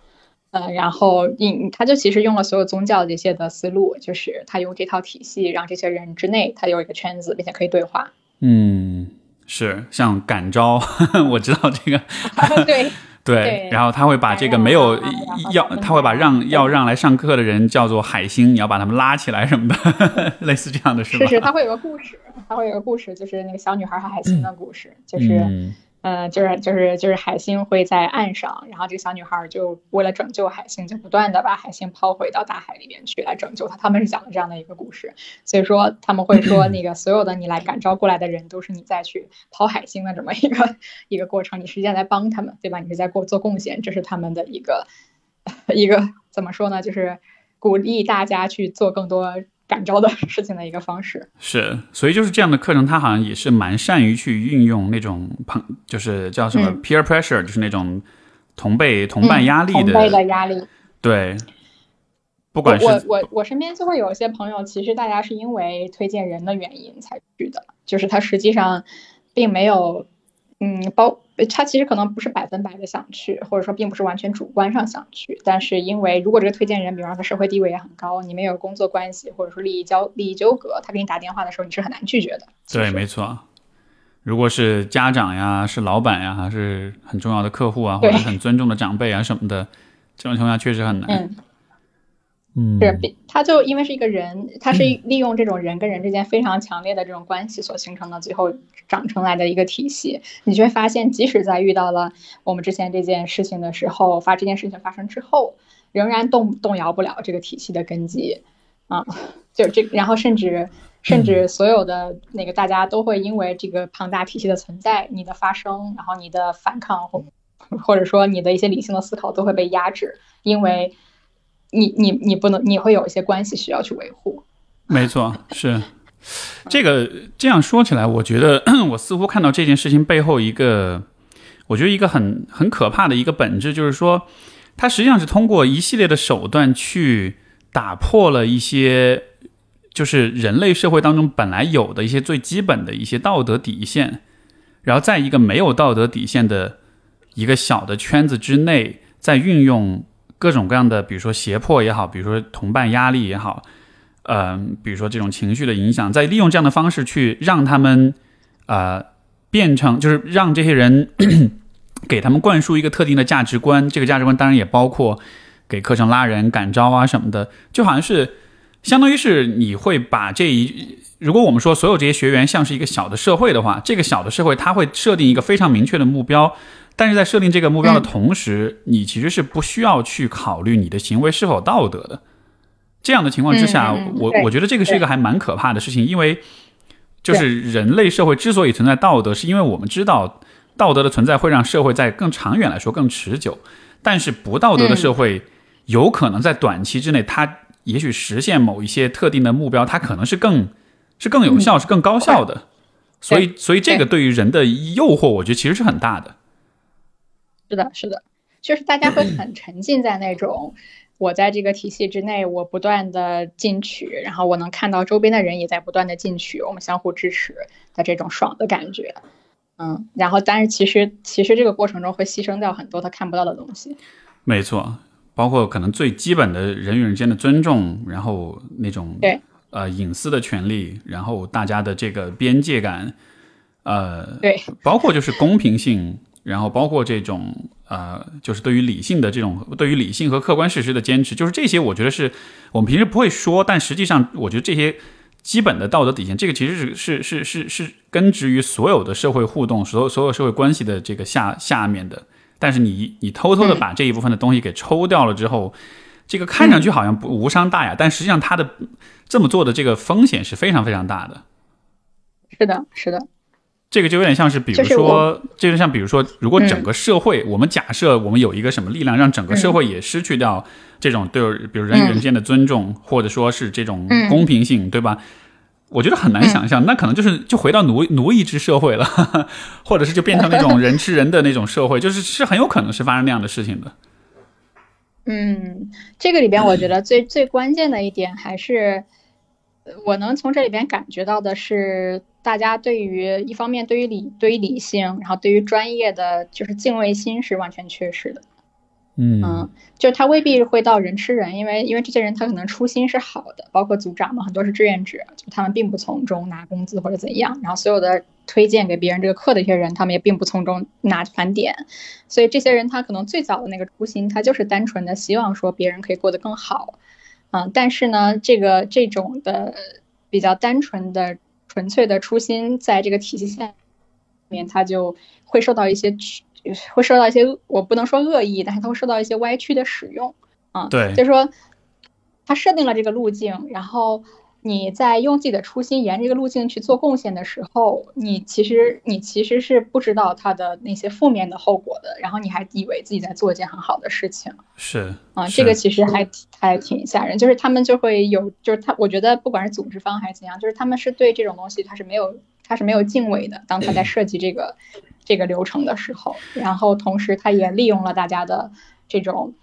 Speaker 2: 呃，然后引他就其实用了所有宗教这些的思路，就是他用这套体系让这些人之内他有一个圈子，并且可以对话。
Speaker 1: 嗯，是像感召，我知道这个。
Speaker 2: 对。
Speaker 1: 对，然后他会把这个没有要，他会把让要让来上课的人叫做海星，你要把他们拉起来什么的，类似这样的，是
Speaker 2: 吧？是是，他会有个故事，他会有个故事，就是那个小女孩和海星的故事，就是呃，就是就是就是海星会在岸上，然后这个小女孩就为了拯救海星，就不断的把海星抛回到大海里面去，来拯救他。他们是讲的这样的一个故事，所以说他们会说 那个所有的你来感召过来的人，都是你在去抛海星的这么一个一个过程，你实际上在帮他们，对吧？你是在过做贡献，这是他们的一个一个怎么说呢？就是鼓励大家去做更多。感召的 事情的一个方式
Speaker 1: 是，所以就是这样的课程，它好像也是蛮善于去运用那种朋，就是叫什么 peer pressure，就是那种同辈同伴压力的
Speaker 2: 同辈的压力。
Speaker 1: 对，不管是
Speaker 2: 我我我身边就会有一些朋友，其实大家是因为推荐人的原因才去的，就是他实际上并没有。嗯，包他其实可能不是百分百的想去，或者说并不是完全主观上想去，但是因为如果这个推荐人，比方说社会地位也很高，你们有工作关系，或者说利益交利益纠葛，他给你打电话的时候，你是很难拒绝的。
Speaker 1: 对，没错。如果是家长呀，是老板呀，还是很重要的客户啊，或者很尊重的长辈啊什么的，这种情况下确实很难。嗯，
Speaker 2: 是，他就因为是一个人，他是利用这种人跟人之间非常强烈的这种关系所形成的，最后长成来的一个体系。你就会发现，即使在遇到了我们之前这件事情的时候，发这件事情发生之后，仍然动动摇不了这个体系的根基啊。就这，然后甚至甚至所有的那个大家都会因为这个庞大体系的存在，你的发生，然后你的反抗或或者说你的一些理性的思考都会被压制，因为。你你你不能，你会有一些关系需要去维护。
Speaker 1: 没错，是这个这样说起来，我觉得 我似乎看到这件事情背后一个，我觉得一个很很可怕的一个本质，就是说，它实际上是通过一系列的手段去打破了一些，就是人类社会当中本来有的一些最基本的一些道德底线，然后在一个没有道德底线的一个小的圈子之内，在运用。各种各样的，比如说胁迫也好，比如说同伴压力也好，嗯，比如说这种情绪的影响，在利用这样的方式去让他们，呃，变成就是让这些人 给他们灌输一个特定的价值观。这个价值观当然也包括给课程拉人、感召啊什么的，就好像是相当于是你会把这一，如果我们说所有这些学员像是一个小的社会的话，这个小的社会它会设定一个非常明确的目标。但是在设定这个目标的同时，你其实是不需要去考虑你的行为是否道德的。这样的情况之下，我我觉得这个是一个还蛮可怕的事情，因为就是人类社会之所以存在道德，是因为我们知道道德的存在会让社会在更长远来说更持久。但是不道德的社会有可能在短期之内，它也许实现某一些特定的目标，它可能是更是更有效、是更高效的。所以，所以这个对于人的诱惑，我觉得其实是很大的。
Speaker 2: 是的，是的，就是大家会 很沉浸在那种我在这个体系之内，我不断的进取，然后我能看到周边的人也在不断的进取，我们相互支持的这种爽的感觉，嗯，然后但是其实其实这个过程中会牺牲掉很多他看不到的东西。
Speaker 1: 没错，包括可能最基本的人与人间的尊重，然后那种
Speaker 2: 对
Speaker 1: 呃隐私的权利，然后大家的这个边界感，呃，
Speaker 2: 对，
Speaker 1: 包括就是公平性。然后包括这种呃，就是对于理性的这种，对于理性和客观事实的坚持，就是这些，我觉得是我们平时不会说，但实际上，我觉得这些基本的道德底线，这个其实是是是是是根植于所有的社会互动、所有所有社会关系的这个下下面的。但是你你偷偷的把这一部分的东西给抽掉了之后，这个看上去好像不无伤大雅，但实际上它的这么做的这个风险是非常非常大的。
Speaker 2: 是的，是的。
Speaker 1: 这个就有点像是，比如说，这就像比如说，如果整个社会，我们假设我们有一个什么力量，让整个社会也失去掉这种对，比如人与人间的尊重，或者说是这种公平性，对吧？我觉得很难想象，那可能就是就回到奴奴役制社会了，或者是就变成那种人吃人的那种社会，就是是很有可能是发生那样的事情的。
Speaker 2: 嗯，这个里边我觉得 最最关键的一点还是，我能从这里边感觉到的是。大家对于一方面对于理对于理性，然后对于专业的就是敬畏心是完全缺失的。
Speaker 1: 嗯，
Speaker 2: 就他未必会到人吃人，因为因为这些人他可能初心是好的，包括组长嘛，很多是志愿者，就他们并不从中拿工资或者怎样。然后所有的推荐给别人这个课的一些人，他们也并不从中拿返点。所以这些人他可能最早的那个初心，他就是单纯的希望说别人可以过得更好。嗯，但是呢，这个这种的比较单纯的。纯粹的初心，在这个体系下面，他就会受到一些会受到一些我不能说恶意，但是他会受到一些歪曲的使用啊。
Speaker 1: 对，
Speaker 2: 就是说他设定了这个路径，然后。你在用自己的初心沿这个路径去做贡献的时候，你其实你其实是不知道它的那些负面的后果的，然后你还以为自己在做一件很好的事情。
Speaker 1: 是
Speaker 2: 啊，这个其实还还挺吓人，就是他们就会有，就是他，我觉得不管是组织方还是怎样，就是他们是对这种东西他是没有他是没有敬畏的。当他在设计这个这个流程的时候，然后同时他也利用了大家的这种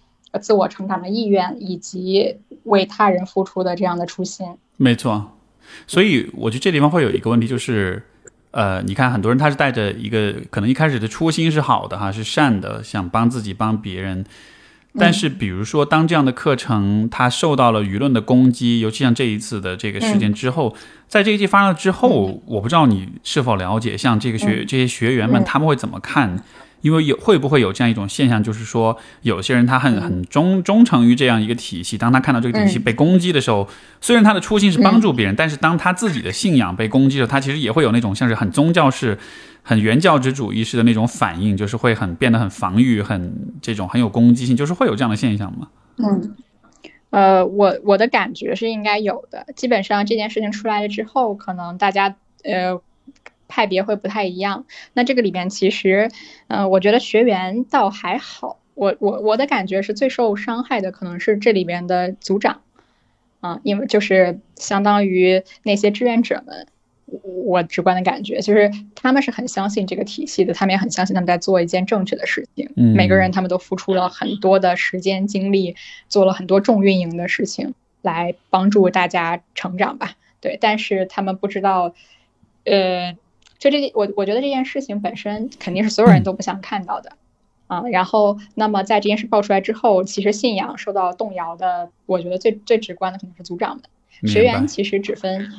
Speaker 2: 自我成长的意愿以及为他人付出的这样的初心。
Speaker 1: 没错，所以我觉得这地方会有一个问题，就是，呃，你看很多人他是带着一个可能一开始的初心是好的哈，是善的，想帮自己帮别人，但是比如说当这样的课程它受到了舆论的攻击，尤其像这一次的这个事件之后，在这一季发生了之后，我不知道你是否了解，像这个学这些学员们他们会怎么看？因为有会不会有这样一种现象，就是说有些人他很很忠忠诚于这样一个体系，当他看到这个体系被攻击的时候，虽然他的初心是帮助别人，但是当他自己的信仰被攻击的时候，他其实也会有那种像是很宗教式、很原教旨主义式的那种反应，就是会很变得很防御，很这种很有攻击性，就是会有这样的现象吗？
Speaker 2: 嗯，呃，我我的感觉是应该有的。基本上这件事情出来了之后，可能大家呃。派别会不太一样，那这个里面其实，嗯，我觉得学员倒还好，我我我的感觉是最受伤害的可能是这里边的组长，啊，因为就是相当于那些志愿者们，我直观的感觉就是他们是很相信这个体系的，他们也很相信他们在做一件正确的事情，每个人他们都付出了很多的时间精力，做了很多重运营的事情来帮助大家成长吧，对，但是他们不知道，呃。就这，我我觉得这件事情本身肯定是所有人都不想看到的，啊，然后那么在这件事爆出来之后，其实信仰受到动摇的，我觉得最最直观的可能是组长们，学员其实只分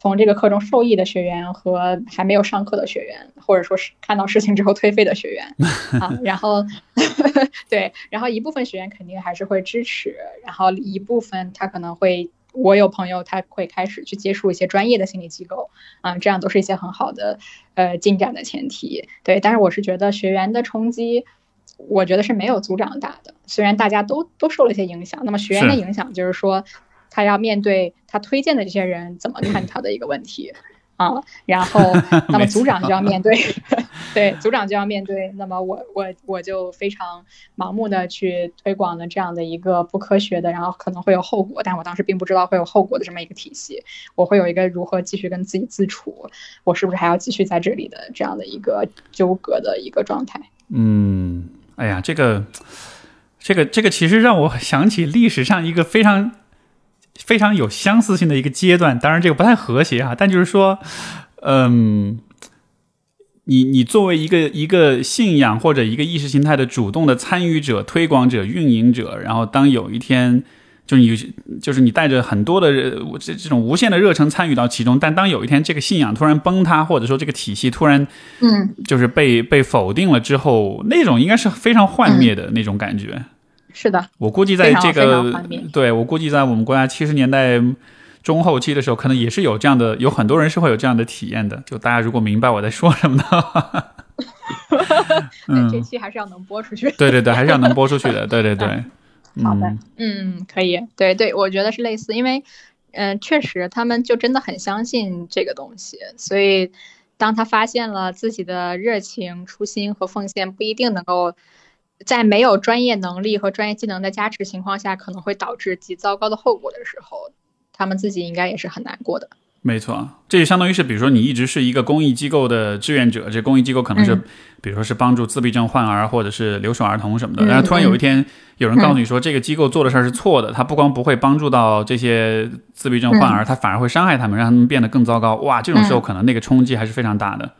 Speaker 2: 从这个课中受益的学员和还没有上课的学员，或者说是看到事情之后退费的学员，啊，然后 对，然后一部分学员肯定还是会支持，然后一部分他可能会。我有朋友，他会开始去接触一些专业的心理机构，啊，这样都是一些很好的呃进展的前提。对，但是我是觉得学员的冲击，我觉得是没有组长大的。虽然大家都都受了一些影响，那么学员的影响就是说，他要面对他推荐的这些人怎么看他的一个问题。啊，然后，那么组长就要面对，对，组长就要面对。那么我我我就非常盲目的去推广了这样的一个不科学的，然后可能会有后果，但我当时并不知道会有后果的这么一个体系。我会有一个如何继续跟自己自处，我是不是还要继续在这里的这样的一个纠葛的一个状态？
Speaker 1: 嗯，哎呀，这个，这个，这个其实让我想起历史上一个非常。非常有相似性的一个阶段，当然这个不太和谐啊，但就是说，嗯，你你作为一个一个信仰或者一个意识形态的主动的参与者、推广者、运营者，然后当有一天，就你就是你带着很多的这这种无限的热忱参与到其中，但当有一天这个信仰突然崩塌，或者说这个体系突然
Speaker 2: 嗯，
Speaker 1: 就是被被否定了之后，那种应该是非常幻灭的那种感觉。
Speaker 2: 是的，
Speaker 1: 我估计在这个对我估计在我们国家七十年代中后期的时候，可能也是有这样的，有很多人是会有这样的体验的。就大家如果明白我在说什么的话，
Speaker 2: 嗯，这期还是要能播出去。
Speaker 1: 对对对，还是要能播出去的。对对对，
Speaker 2: 好的，嗯，可以，对对，我觉得是类似，因为嗯，确实他们就真的很相信这个东西，所以当他发现了自己的热情、初心和奉献不一定能够。在没有专业能力和专业技能的加持情况下，可能会导致极糟糕的后果的时候，他们自己应该也是很难过的。
Speaker 1: 没错，这就相当于是，比如说你一直是一个公益机构的志愿者，这公益机构可能是，比如说是帮助自闭症患儿或者是留守儿童什么的，然后突然有一天有人告诉你说这个机构做的事儿是错的，他不光不会帮助到这些自闭症患儿，他反而会伤害他们，让他们变得更糟糕。哇，这种时候可能那个冲击还是非常大的。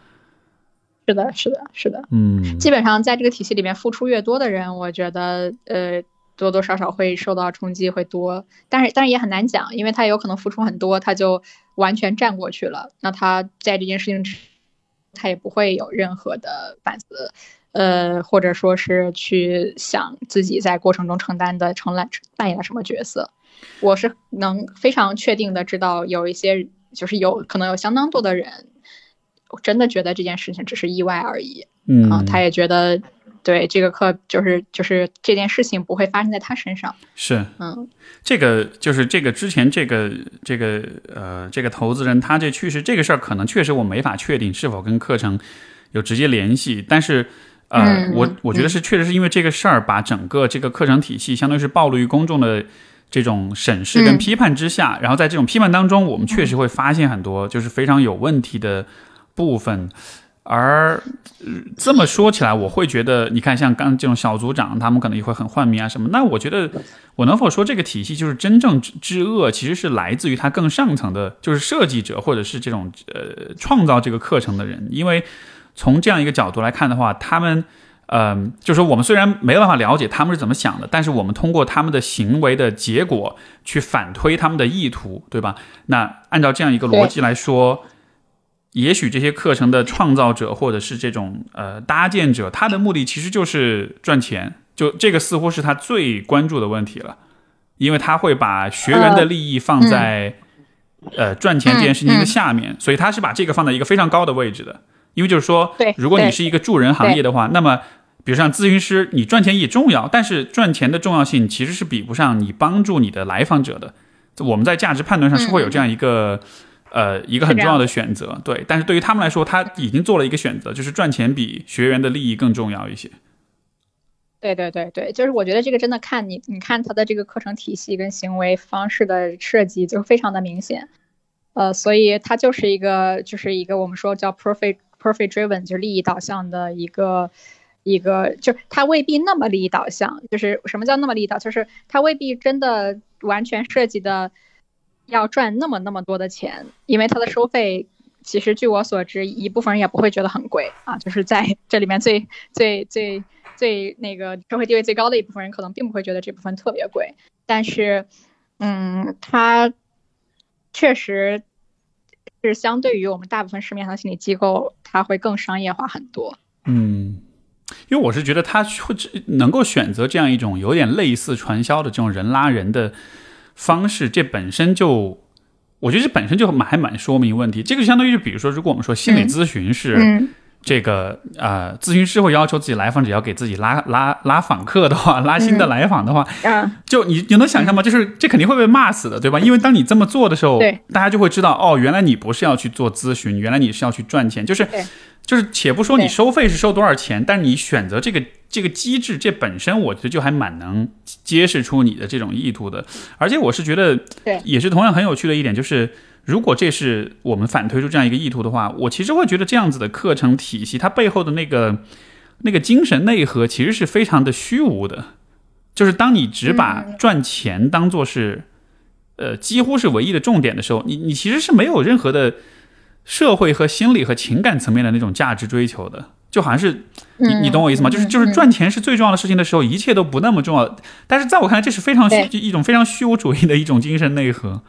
Speaker 2: 是的，是的，是的，
Speaker 1: 嗯，
Speaker 2: 基本上在这个体系里面付出越多的人，我觉得呃多多少少会受到冲击会多，但是但是也很难讲，因为他有可能付出很多，他就完全站过去了，那他在这件事情他也不会有任何的反思，呃或者说是去想自己在过程中承担的承担扮演了什么角色，我是能非常确定的知道有一些就是有可能有相当多的人。真的觉得这件事情只是意外而已。
Speaker 1: 嗯
Speaker 2: 啊，他也觉得对这个课就是就是这件事情不会发生在他身上。
Speaker 1: 是
Speaker 2: 嗯
Speaker 1: 这个就是这个之前这个这个呃这个投资人他这去世这个事儿，可能确实我没法确定是否跟课程有直接联系，但是。呃，
Speaker 2: 嗯
Speaker 1: 我我觉得是确实是因为这个事儿，把整个这个课程体系，相当于是暴露于公众的这种审视跟
Speaker 2: 嗯
Speaker 1: 批判之下。然后在这种批判当中，我们确实会发现很多就是非常有问题的部分。而、呃这么说起来，我会觉得，你看，像刚这种小组长，他们可能也会很幻灭啊什么。那我觉得，我能否说这个体系就是真正之之恶，其实是来自于它更上层的，就是设计者或者是这种呃创造这个课程的人，因为。从这样一个角度来看的话，他们，嗯、就是说我们虽然没有办法了解他们是怎么想的，但是我们通过他们的行为的结果去反推他们的意图，对吧？那按照这样一个逻辑来说，也许这些课程的创造者或者是这种呃搭建者，他的目的其实就是赚钱，就这个似乎是他最关注的问题了，因为他会把学员的利益放在、呃赚钱这件事情的下面，所以他是把这个放在一个非常高的位置的。因为就是说
Speaker 2: 对，
Speaker 1: 如果你是一个助人行业的话，那么比如像咨询师，你赚钱也重要，但是赚钱的重要性其实是比不上你帮助你的来访者的。我们在价值判断上是会有这样一个、呃一个很重要的选择，对。但是对于他们来说，他已经做了一个选择，就是赚钱比学员的利益更重要一些。
Speaker 2: 对对对对，就是我觉得这个真的看你，你看他的这个课程体系跟行为方式的设计就非常的明显，呃，所以它就是一个就是一个我们说叫 profit profit driven，就是利益导向的一个一个，就是它未必那么利益导向，就是什么叫那么利益导，就是它未必真的完全设计的要赚那么那么多的钱，因为它的收费。其实据我所知，一部分人也不会觉得很贵啊，就是在 这里面最最最最那个社会地位最高的一部分人，可能并不会觉得这部分特别贵，但是，嗯，它确实是相对于我们大部分市面上的心理机构，它会更商业化很多。
Speaker 1: 嗯，因为我是觉得他会能够选择这样一种有点类似传销的这种人拉人的方式，这本身就。我觉得这本身就蛮还蛮说明问题。这个相当于，比如说，如果我们说心理咨询是
Speaker 2: 嗯
Speaker 1: 这个呃，咨询师会要求自己来访者要给自己拉拉拉访客的话，拉新的来访的话，
Speaker 2: 嗯，
Speaker 1: 就你你能想象吗？就是这肯定会被骂死的，对吧？因为当你这么做的时候，
Speaker 2: 对。
Speaker 1: 大家就会知道，哦，原来你不是要去做咨询，原来你是要去赚钱，就是就是，且不说你收费是收多少钱，但你选择这个这个机制，这本身我觉得就还蛮能揭示出你的这种意图的。而且我是觉得，
Speaker 2: 对。
Speaker 1: 也是同样很有趣的一点，就是如果这是我们反推出这样一个意图的话，我其实会觉得这样子的课程体系，它背后的那个那个精神内核，其实是非常的虚无的。就是当你只把
Speaker 2: 嗯
Speaker 1: 赚钱当做是，呃，几乎是唯一的重点的时候，你你其实是没有任何的社会和心理和情感层面的那种价值追求的，就好像是你你懂我意思吗？就是就是赚钱是最重要的事情的时候，一切都不那么重要。但是在我看来，这是非常虚一种非常虚无主义的一种精神内核。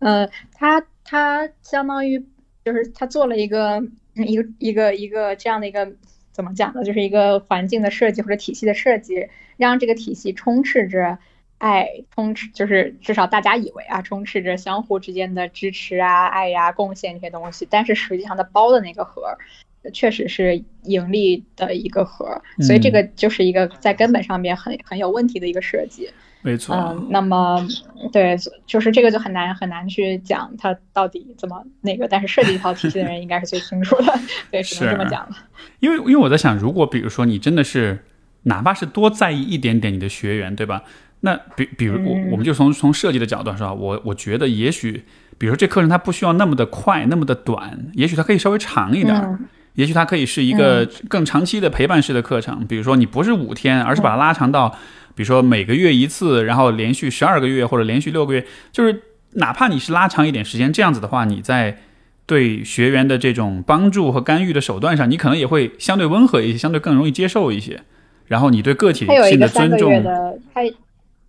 Speaker 2: 呃，他他相当于就是他做了一个一个一个一个这样的一个怎么讲呢？就是一个环境的设计或者体系的设计，让这个体系充斥着爱，充斥就是至少大家以为啊，充斥着相互之间的支持啊、爱呀、贡献这些东西，但是实际上它包的那个盒。确实是盈利的一个盒，所以这个就是一个在根本上面很很有问题的一个设计。
Speaker 1: 没错，
Speaker 2: 嗯，那么对，就是这个就很难很难去讲它到底怎么那个，但是设计一套体系的人应该是最清楚的，对，只能这么讲了。
Speaker 1: 因为因为我在想，如果比如说你真的是哪怕是多在意一点点你的学员，对吧？那比比如我我们就从从设计的角度上，我我觉得也许，比如说这课程它不需要那么的快，那么的短，也许它可以稍微长一点。
Speaker 2: 嗯
Speaker 1: 也许它可以是一个更长期的陪伴式的课程，比如说你不是五天，而是把它拉长到，比如说每个月一次，然后连续十二个月或者连续六个月，就是哪怕你是拉长一点时间，这样子的话，你在对学员的这种帮助和干预的手段上，你可能也会相对温和一些，相对更容易接受一些。然后你对个体
Speaker 2: 它有一
Speaker 1: 性的尊重
Speaker 2: 的，它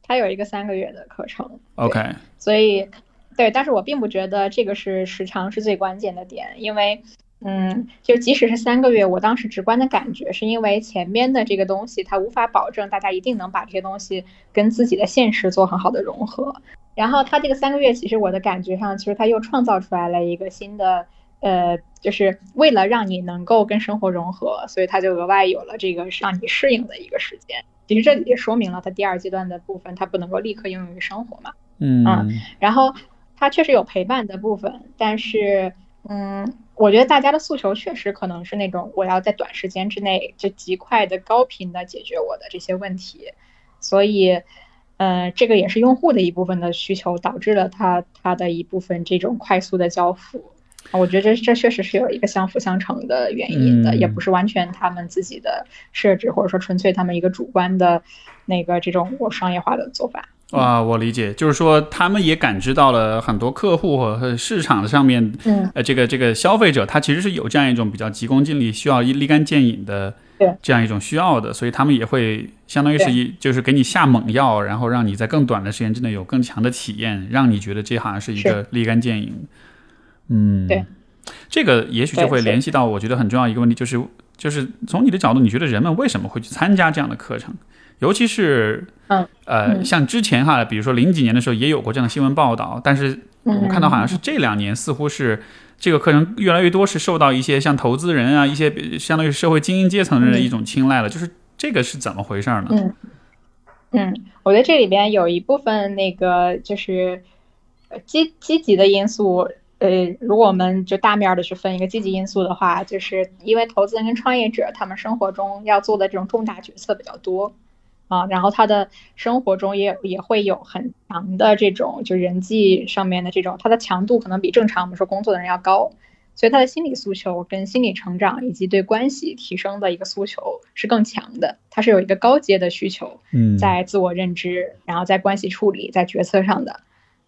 Speaker 2: 它有一个三个月的课程
Speaker 1: ，OK，
Speaker 2: 所以对，但是我并不觉得这个是时长是最关键的点，因为。嗯，就即使是三个月，我当时直观的感觉是因为前面的这个东西，它无法保证大家一定能把这些东西跟自己的现实做很好的融合。然后它这个三个月，其实我的感觉上，其实它又创造出来了一个新的呃，就是为了让你能够跟生活融合，所以它就额外有了这个让你适应的一个时间。其实这里也说明了它第二阶段的部分，它不能够立刻应用于生活嘛。
Speaker 1: 嗯，
Speaker 2: 然后它确实有陪伴的部分，但是，嗯，我觉得大家的诉求确实可能是那种我要在短时间之内就极快的、高频的解决我的这些问题，所以，呃，这个也是用户的一部分的需求导致了它它的一部分这种快速的交付。我觉得这这确实是有一个相辅相成的原因的，也不是完全他们自己的设置，或者说纯粹他们一个主观的那个这种我商业化的做法。
Speaker 1: 啊，我理解，就是说他们也感知到了很多客户和市场上面，
Speaker 2: 嗯，
Speaker 1: 呃，这个这个消费者他其实是有这样一种比较急功近利、需要立竿见影的这样一种需要的，所以他们也会相当于是一就是给你下猛药，然后让你在更短的时间之内有更强的体验，让你觉得这好像是一个立竿见影。嗯，
Speaker 2: 对，
Speaker 1: 这个也许就会联系到我觉得很重要一个问题，就是就是从你的角度，你觉得人们为什么会去参加这样的课程？尤其是，
Speaker 2: 嗯，
Speaker 1: 呃，像之前哈，比如说零几年的时候也有过这样的新闻报道，但是我们看到好像是这两年似乎是这个课程越来越多是受到一些像投资人啊，一些相当于社会精英阶层的一种青睐了，就是这个是怎么回事呢？
Speaker 2: 嗯，嗯，我觉得这里边有一部分那个就是积积极的因素，呃，如果我们就大面的去分一个积极因素的话，就是因为投资人跟创业者他们生活中要做的这种重大决策比较多。啊，然后他的生活中也也会有很强的这种就人际上面的这种，他的强度可能比正常我们说工作的人要高，所以他的心理诉求跟心理成长以及对关系提升的一个诉求是更强的，他是有一个高阶的需求，
Speaker 1: 嗯，
Speaker 2: 在自我认知，然后在关系处理，在决策上的。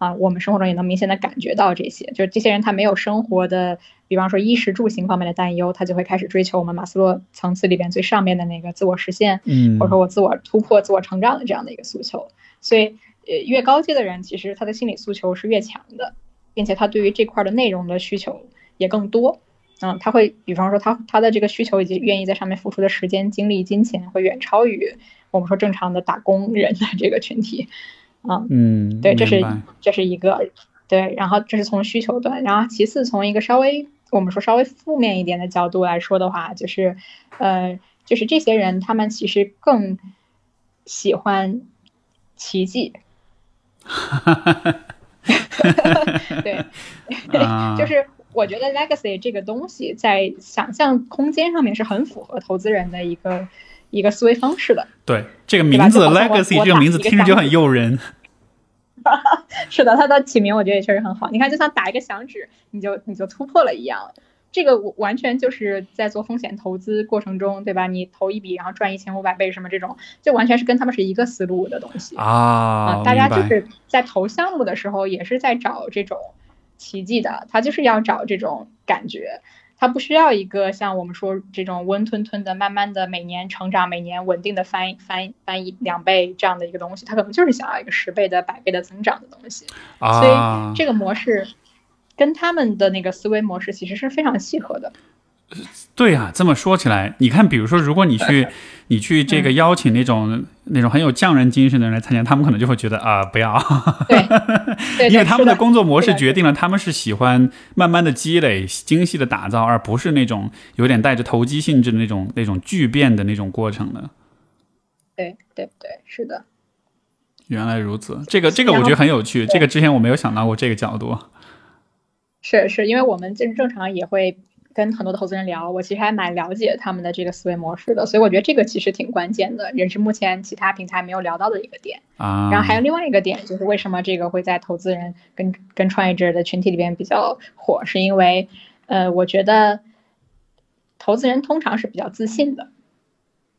Speaker 2: 啊，我们生活中也能明显的感觉到这些，就是这些人他没有生活的，比方说衣食住行方面的担忧，他就会开始追求我们马斯洛层次里边最上面的那个自我实现，
Speaker 1: 嗯，
Speaker 2: 或者说我自我突破、自我成长的这样的一个诉求。所以，呃，越高阶的人，其实他的心理诉求是越强的，并且他对于这块的内容的需求也更多。嗯，他会，比方说他他的这个需求以及愿意在上面付出的时间、精力、金钱，会远超于我们说正常的打工人的这个群体。啊，
Speaker 1: 嗯，
Speaker 2: 对，这是这是一个，对，然后这是从需求端，然后其次从一个稍微我们说稍微负面一点的角度来说的话，就是，呃，就是这些人他们其实更喜欢奇迹，对，就是我觉得 legacy 这个东西在想象空间上面是很符合投资人的一个。一个思维方式的，
Speaker 1: 对这个名字 Legacy 这个名字听着就很诱人。
Speaker 2: 是的，它的起名我觉得也确实很好。你看，就像打一个响指，你就你就突破了一样。这个完全就是在做风险投资过程中，对吧？你投一笔，然后赚一千五百倍什么这种，就完全是跟他们是一个思路的东西
Speaker 1: 啊。
Speaker 2: 大家就是在投项目的时候，也是在找这种奇迹的，他就是要找这种感觉。它不需要一个像我们说这种温吞吞的、慢慢的每年成长、每年稳定的翻翻翻一两倍这样的一个东西，它可能就是想要一个十倍的、百倍的增长的东西。所以这个模式跟他们的那个思维模式其实是非常契合的。
Speaker 1: 对啊，这么说起来，你看，比如说，如果你去，你去这个邀请那种那种很有匠人精神的人来参加，他们可能就会觉得啊，不要。
Speaker 2: 对，
Speaker 1: 因为他们的工作模式决定了他们是喜欢慢慢的积累、精细的打造，而不是那种有点带着投机性质的那种那种巨变的那种过程的。
Speaker 2: 对对对，是的。
Speaker 1: 原来如此，这个这个我觉得很有趣，这个之前我没有想到过这个角度。
Speaker 2: 是是，因为我们正正常也会。跟很多的投资人聊，我其实还蛮了解他们的这个思维模式的，所以我觉得这个其实挺关键的，也是目前其他平台没有聊到的一个点
Speaker 1: 啊。
Speaker 2: 然后还有另外一个点，就是为什么这个会在投资人跟跟创业者的群体里边比较火，是因为呃，我觉得投资人通常是比较自信的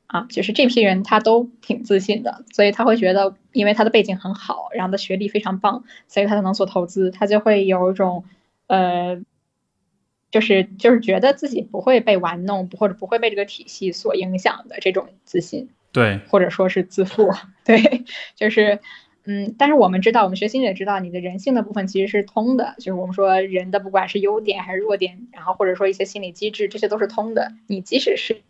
Speaker 2: 啊，就是这批人他都挺自信的，所以他会觉得，因为他的背景很好，然后他学历非常棒，所以他才能做投资，他就会有一种呃。就是就是觉得自己不会被玩弄，或者不会被这个体系所影响的这种自信，
Speaker 1: 对，
Speaker 2: 或者说是自负，对，就是，嗯，但是我们知道，我们学心理也知道，你的人性的部分其实是通的，就是我们说人的不管是优点还是弱点，然后或者说一些心理机制，这些都是通的。你即使是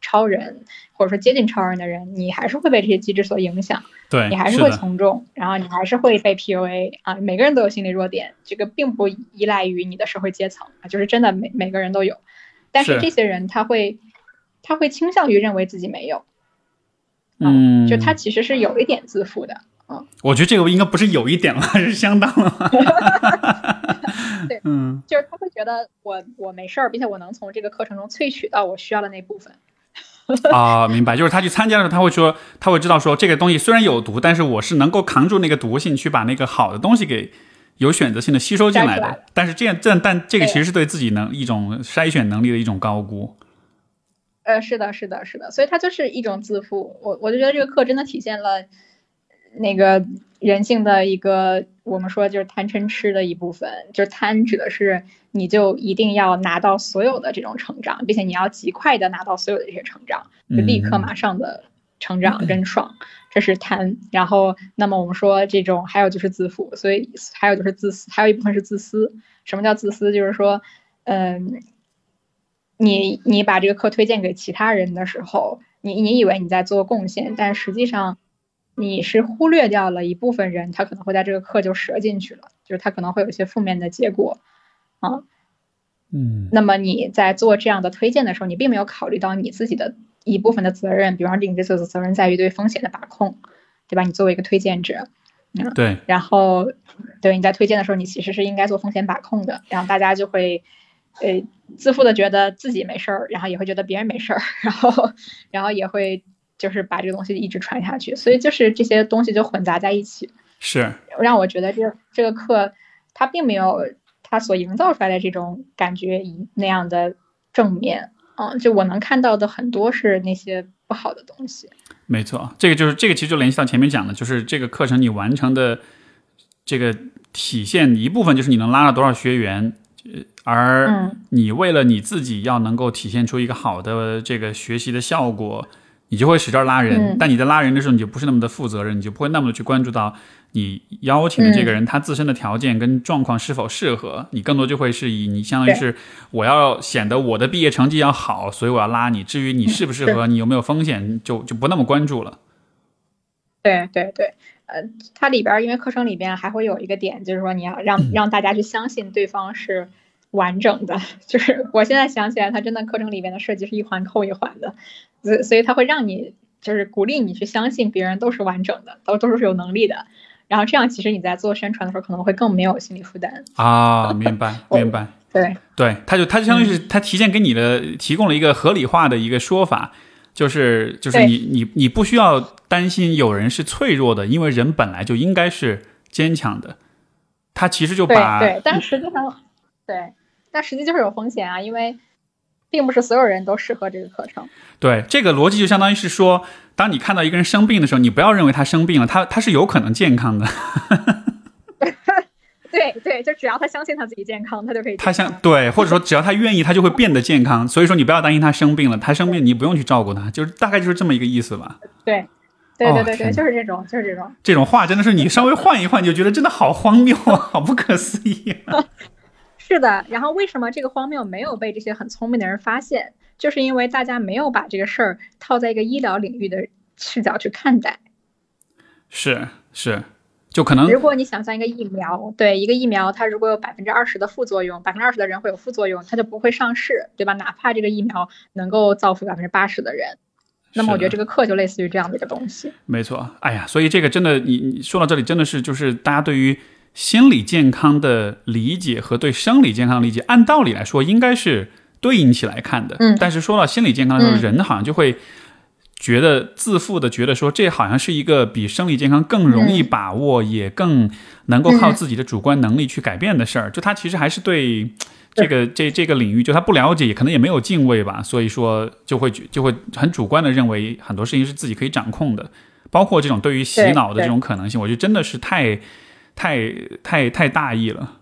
Speaker 2: 超人，或者说接近超人的人，你还是会被这些机制所影响，
Speaker 1: 对，
Speaker 2: 你还是会从众，然后你还是会被 PUA 啊。每个人都有心理弱点，这个并不依赖于你的社会阶层啊，就是真的每每个人都有。但是这些人他会他会倾向于认为自己没有，
Speaker 1: 嗯，
Speaker 2: 就他其实是有一点自负的。
Speaker 1: 嗯，我觉得这个应该不是有一点了，是相当了。
Speaker 2: 对，
Speaker 1: 嗯，
Speaker 2: 就是他会觉得我我没事儿，并且我能从这个课程中萃取到我需要的那部分。
Speaker 1: 啊，明白，就是他去参加的时候，他会说，他会知道说，这个东西虽然有毒，但是我是能够扛住那个毒性，去把那个好的东西给有选择性的吸收进来的。但是这样，但但这个其实是对自己能一种筛选能力的一种高估。
Speaker 2: 呃，是的，是的，是的，所以它就是一种自负。我我就觉得这个课真的体现了。那个人性的一个，我们说就是贪嗔痴的一部分，就是贪指的是你就一定要拿到所有的这种成长，并且你要极快的拿到所有的这些成长，就立刻马上的成长真爽，这是贪。然后，那么我们说这种还有就是自负，所以还有就是自私，还有一部分是自私。什么叫自私？就是说，嗯，你你把这个课推荐给其他人的时候，你你以为你在做贡献，但实际上。你是忽略掉了一部分人，他可能会在这个课就折进去了，就是他可能会有一些负面的结果，啊，
Speaker 1: 嗯，
Speaker 2: 那么你在做这样的推荐的时候，你并没有考虑到你自己的一部分的责任，比方说你这次的责任在于对风险的把控，对吧？你作为一个推荐者，
Speaker 1: 嗯，对，
Speaker 2: 然后对你在推荐的时候，你其实是应该做风险把控的，然后大家就会呃自负的觉得自己没事儿，然后也会觉得别人没事儿，然后然后也会。就是把这个东西一直传下去，所以就是这些东西就混杂在一起，
Speaker 1: 是
Speaker 2: 让我觉得这这个课它并没有它所营造出来的这种感觉一那样的正面，嗯，就我能看到的很多是那些不好的东西。
Speaker 1: 没错，这个就是这个其实就联系到前面讲的，就是这个课程你完成的这个体现一部分就是你能拉了多少学员，而你为了你自己要能够体现出一个好的这个学习的效果。你就会使劲拉人，但你在拉人的时候，你就不是那么的负责任，你就不会那么的去关注到你邀请的这个人他自身的条件跟状况是否适合。你更多就会是以你相当于是我要显得我的毕业成绩要好，所以我要拉你。至于你适不适合，你有没有风险，就就不那么关注了。
Speaker 2: 对对对，呃，它里边因为课程里边还会有一个点，就是说你要让 让大家去相信对方是。完整的，就是我现在想起来，它真的课程里面的设计是一环扣一环的，所所以它会让你就是鼓励你去相信别人都是完整的，都都是有能力的，然后这样其实你在做宣传的时候可能会更没有心理负担。
Speaker 1: 啊，明白 明白，
Speaker 2: 对。
Speaker 1: 对，他就他就相当于是他提前给你的提供了一个合理化的一个说法，就是就是你你你不需要担心有人是脆弱的，因为人本来就应该是坚强的，他其实就把
Speaker 2: 对，但实际上对。但实际就是有风险啊，因为并不是所有人都适合这个课程。
Speaker 1: 对，这个逻辑就相当于是说，当你看到一个人生病的时候，你不要认为他生病了，他他是有可能健康的。
Speaker 2: 对对，就只要他相信他自己健康，他就可以。
Speaker 1: 他相对，或者说只要他愿意，他就会变得健康。所以说你不要担心他生病了，他生病你不用去照顾他，就是大概就是这么一个意思吧。
Speaker 2: 对，对对对对，就是这种，就是这种。
Speaker 1: 这种话真的是你稍微换一换，就觉得真的好荒谬啊，好不可思议。
Speaker 2: 是的，然后为什么这个荒谬没有被这些很聪明的人发现？就是因为大家没有把这个事儿套在一个医疗领域的视角去看待。
Speaker 1: 是是，就可能
Speaker 2: 如果你想象一个疫苗，对一个疫苗，它如果有百分之二十的副作用，百分之二十的人会有副作用，它就不会上市，对吧？哪怕这个疫苗能够造福百分之八十的人，那么我觉得这个课就类似于这样的一个东西。
Speaker 1: 没错，哎呀，所以这个真的，你你说到这里，真的是就是大家对于。心理健康的理解和对生理健康的理解，按道理来说应该是对应起来看的。
Speaker 2: 嗯，
Speaker 1: 但是说到心理健康的时候，人好像就会觉得自负的觉得说，这好像是一个比生理健康更容易把握，也更能够靠自己的主观能力去改变的事儿。就他其实还是对这个这这个领域，就他不了解，可能也没有敬畏吧。所以说就会就会很主观的认为很多事情是自己可以掌控的，包括这种对于洗脑的这种可能性，我觉得真的是太。太太太大意了。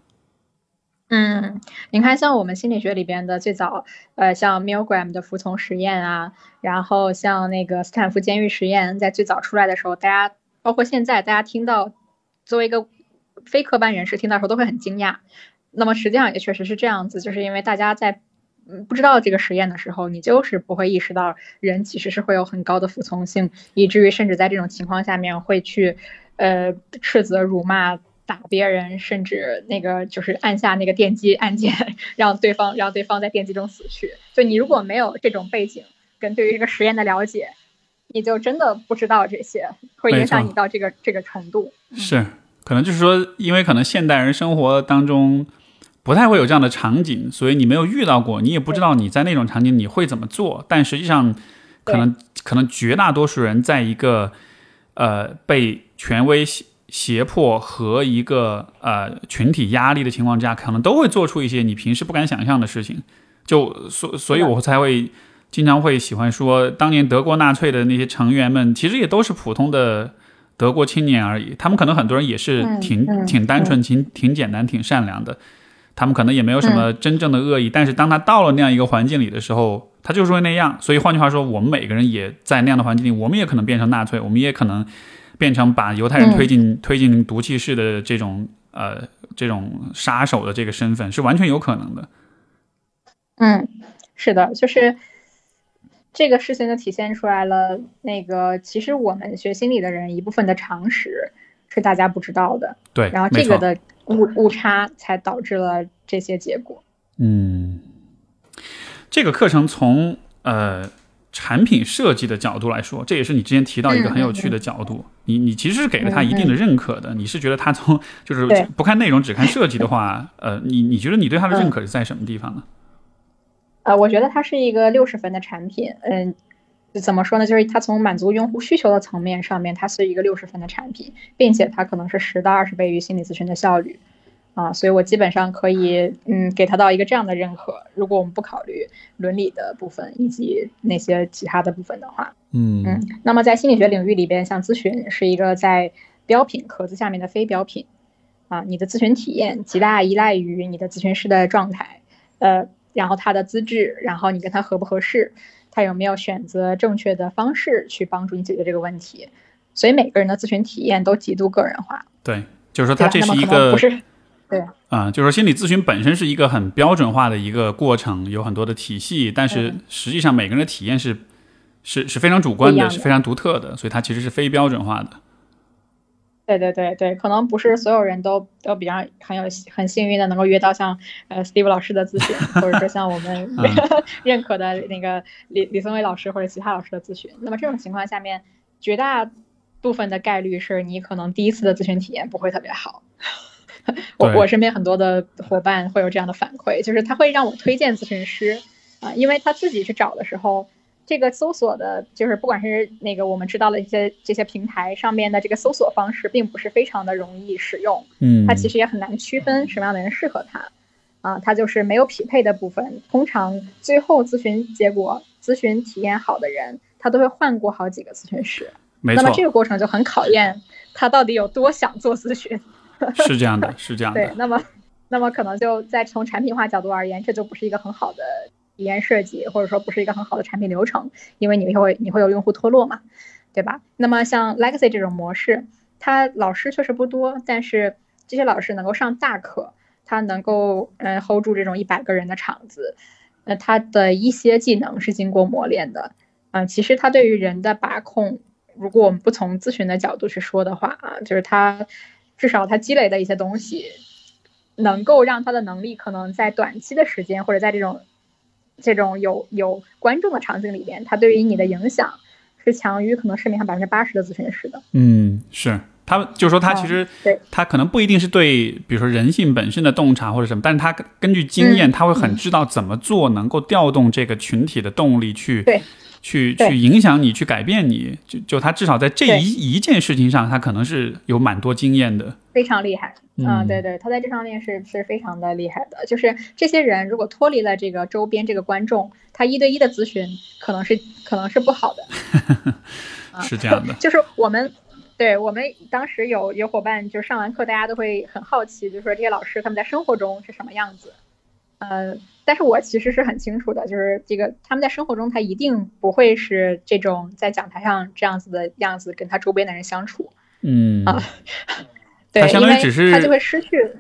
Speaker 2: 嗯，你看，像我们心理学里边的最早，呃，像 Milgram 的服从实验啊，然后像那个斯坦福监狱实验，在最早出来的时候，大家包括现在，大家听到作为一个非科班人士听到时候都会很惊讶。那么实际上也确实是这样子，就是因为大家在嗯不知道这个实验的时候，你就是不会意识到人其实是会有很高的服从性，以至于甚至在这种情况下面会去呃斥责、辱骂、打别人，甚至那个就是按下那个电击按键，让对方让对方在电击中死去。就你如果没有这种背景跟对于这个实验的了解，你就真的不知道这些，会影响你到这个这个程度。
Speaker 1: 是，可能就是说，因为可能现代人生活当中。不太会有这样的场景，所以你没有遇到过，你也不知道你在那种场景你会怎么做。但实际上，可能可能绝大多数人在一个呃被权威胁迫和一个呃群体压力的情况之下，可能都会做出一些你平时不敢想象的事情。就所所以，我才会经常会喜欢说，当年德国纳粹的那些成员们，其实也都是普通的德国青年而已。他们可能很多人也是挺挺单纯、挺挺简单、挺善良的。他们可能也没有什么真正的恶意，但是当他到了那样一个环境里的时候，他就是会那样。所以换句话说，我们每个人也在那样的环境里，我们也可能变成纳粹，我们也可能变成把犹太人推进推进毒气室的这种呃这种杀手的这个身份，是完全有可能的。
Speaker 2: 嗯，是的，就是这个事情就体现出来了。那个其实我们学心理的人一部分的常识是大家不知道的。
Speaker 1: 对，
Speaker 2: 然后这个的。误误差才导致了这些结果。
Speaker 1: 嗯，这个课程从呃产品设计的角度来说，这也是你之前提到一个很有趣的角度。你你其实是给了他一定的认可的。你是觉得他从就是不看内容只看设计的话，呃，你你觉得你对他的认可是在什么地方呢？
Speaker 2: 呃，我觉得它是一个六十分的产品。嗯。怎么说呢？就是它从满足用户需求的层面上面，它是一个六十分的产品，并且它可能是十到二十倍于心理咨询的效率，啊，所以我基本上可以，嗯，给他到一个这样的认可。如果我们不考虑伦理的部分以及那些其他的部分的话，
Speaker 1: 嗯
Speaker 2: 嗯，那么在心理学领域里边，像咨询是一个在标品壳子下面的非标品，啊，你的咨询体验极大依赖于你的咨询师的状态，呃，然后他的资质，然后你跟他合不合适。他有没有选择正确的方式去帮助你解决这个问题？所以每个人的咨询体验都极度个人化。
Speaker 1: 对，就是说他这是一个
Speaker 2: 不是对
Speaker 1: 啊，就是说心理咨询本身是一个很标准化的一个过程，有很多的体系，但是实际上每个人的体验是是是非常主观的，是非常独特的，所以它其实是非标准化的。
Speaker 2: 对对对对，可能不是所有人都都比较很有很幸运的能够约到像呃 Steve 老师的咨询，或者说像我们 认可的那个李李松伟老师或者其他老师的咨询。那么这种情况下面，绝大部分的概率是你可能第一次的咨询体验不会特别好。我我身边很多的伙伴会有这样的反馈，就是他会让我推荐咨询师啊，因为他自己去找的时候。这个搜索的，就是不管是那个我们知道的一些这些平台上面的这个搜索方式，并不是非常的容易使用。
Speaker 1: 嗯，
Speaker 2: 他其实也很难区分什么样的人适合他。啊，他就是没有匹配的部分。通常最后咨询结果、咨询体验好的人，他都会换过好几个咨询师。
Speaker 1: 没错。
Speaker 2: 那么这个过程就很考验他到底有多想做咨询。
Speaker 1: 是这样的，是这样的。
Speaker 2: 对，那么，那么可能就在从产品化角度而言，这就不是一个很好的。体验设计或者说不是一个很好的产品流程，因为你会你会有用户脱落嘛，对吧？那么像 Legacy 这种模式，它老师确实不多，但是这些老师能够上大课，他能够嗯 hold 住这种一百个人的场子，那他的一些技能是经过磨练的，嗯，其实他对于人的把控，如果我们不从咨询的角度去说的话啊，就是他至少他积累的一些东西，能够让他的能力可能在短期的时间或者在这种。这种有有观众的场景里边，他对于你的影响是强于可能市面上百分之八十的咨询师的。
Speaker 1: 嗯，是他就是说他其实
Speaker 2: 对
Speaker 1: 他可能不一定是对，比如说人性本身的洞察或者什么，但是他根据经验，他会很知道怎么做能够调动这个群体的动力去
Speaker 2: 对。
Speaker 1: 去去影响你，去改变你，就就他至少在这一一件事情上，他可能是有蛮多经验的，
Speaker 2: 非常厉害。嗯，对对，他在这方面是是非常的厉害的。就是这些人如果脱离了这个周边这个观众，他一对一的咨询可能是可能是不好的。
Speaker 1: 是这样的，
Speaker 2: 就是我们对我们当时有有伙伴就上完课，大家都会很好奇，就是说这些老师他们在生活中是什么样子。呃，但是我其实是很清楚的，就是这个他们在生活中，他一定不会是这种在讲台上这样子的样子，跟他周边的人相处。
Speaker 1: 嗯
Speaker 2: 啊，对，
Speaker 1: 因为他
Speaker 2: 就会失去，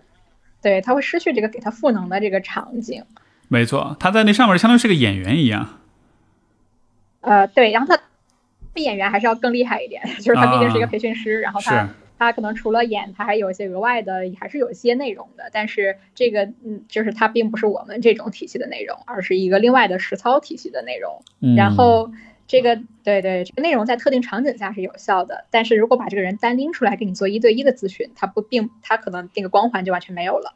Speaker 2: 对他会失去这个给他赋能的这个场景
Speaker 1: 没错，他在那上面相当于是个演员一样。
Speaker 2: 呃，对，然后他比演员还是要更厉害一点，就是他毕竟是一个培训师，然后他他可能除了演，他还有一些额外的，还是有一些内容的。但是这个，嗯，就是他并不是我们这种体系的内容，而是一个另外的实操体系的内容。然后这个，对对，这个内容在特定场景下是有效的，但是如果把这个人单拎出来给你做一对一的咨询，他不并他可能那个光环就完全没有了。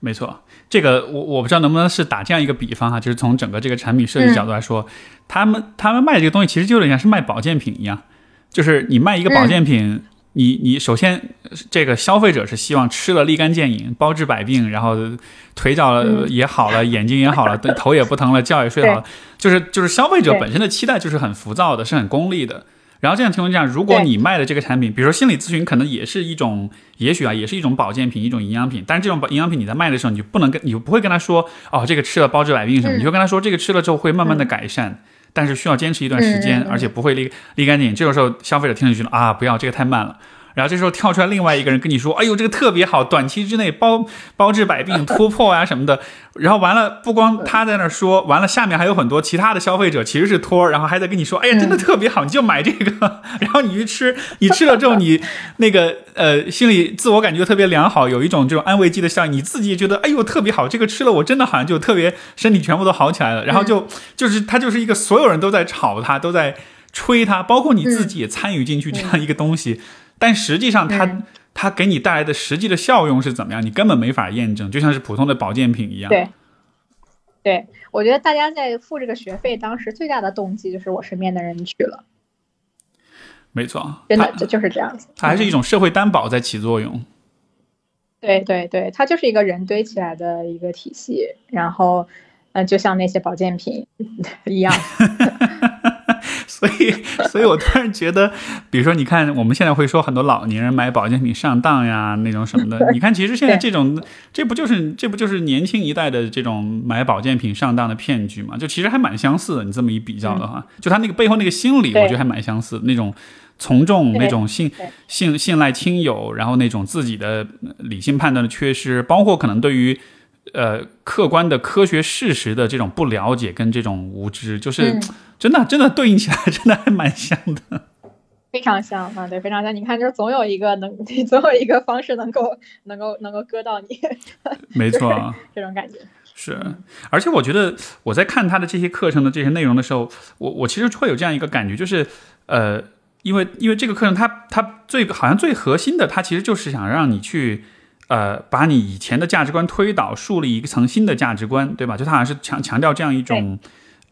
Speaker 1: 没错，这个我我不知道能不能是打这样一个比方哈，就是从整个这个产品设计角度来说，他们他们卖这个东西其实就有点像是卖保健品一样，就是你卖一个保健品，你你首先这个消费者是希望吃了立竿见影，包治百病，然后腿脚也好了，眼睛也好了，头也不疼了，觉也睡好了，就是就是消费者本身的期待就是很浮躁的，是很功利的。然后这样情况下，如果你卖的这个产品，比如说心理咨询，可能也是一种，也许啊，也是一种保健品，一种营养品。但是这种营养品你在卖的时候，你就不能跟，你就不会跟他说，哦，这个吃了包治百病什么，你就跟他说，这个吃了之后会慢慢的改善，但是需要坚持一段时间，而且不会立立竿见影。这个时候消费者听上去了啊，不要，这个太慢了。然后这时候跳出来另外一个人跟你说：“哎呦，这个特别好，短期之内包包治百病、突破啊什么的。”然后完了，不光他在那说，完了下面还有很多其他的消费者其实是托，然后还在跟你说：“哎呀，真的特别好，你就买这个。”然后你去吃，你吃了之后，你那个呃心里自我感觉特别良好，有一种这种安慰剂的效应，你自己也觉得：“哎呦，特别好，这个吃了我真的好像就特别 身体全部都好起来了。”然后就就是他就是一个所有人都在炒他，都在吹他，包括你自己也参与进去这样一个东西。但实际上，它它给你带来的实际的效用是怎么样？你根本没法验证，就像是普通的保健品一样。
Speaker 2: 对，对我觉得大家在付这个学费，当时最大的动机就是我身边的人去了。
Speaker 1: 没错，
Speaker 2: 真的就就是这样子。
Speaker 1: 它还是一种社会担保在起作用。
Speaker 2: 对对对，它就是一个人堆起来的一个体系，然后，嗯，就像那些保健品 一样。
Speaker 1: 所以，所以我突然觉得，比如说，你看，我们现在会说很多老年人买保健品上当呀，那种什么的。你看，其实现在这种，这不就是这不就是年轻一代的这种买保健品上当的骗局吗？就其实还蛮相似的。你这么一比较的话，就他那个背后那个心理，我觉得还蛮相似。那种从众，那种信信信赖亲友，然后那种自己的理性判断的缺失，包括可能对于呃客观的科学事实的这种不了解跟这种无知，就是。真的，真的对应起来，真的还蛮像的，
Speaker 2: 非常像啊，对，非常像。你看，就是总有一个能，总有一个方式能够，能够，能够割到你。
Speaker 1: 没错，
Speaker 2: 这种感觉
Speaker 1: 是。而且我觉得我在看他的这些课程的这些内容的时候，我我其实会有这样一个感觉，就是呃，因为因为这个课程，它它最好像最核心的，它其实就是想让你去呃，把你以前的价值观推倒，树立一个层新的价值观，对吧？就他好像是强强调这样一种。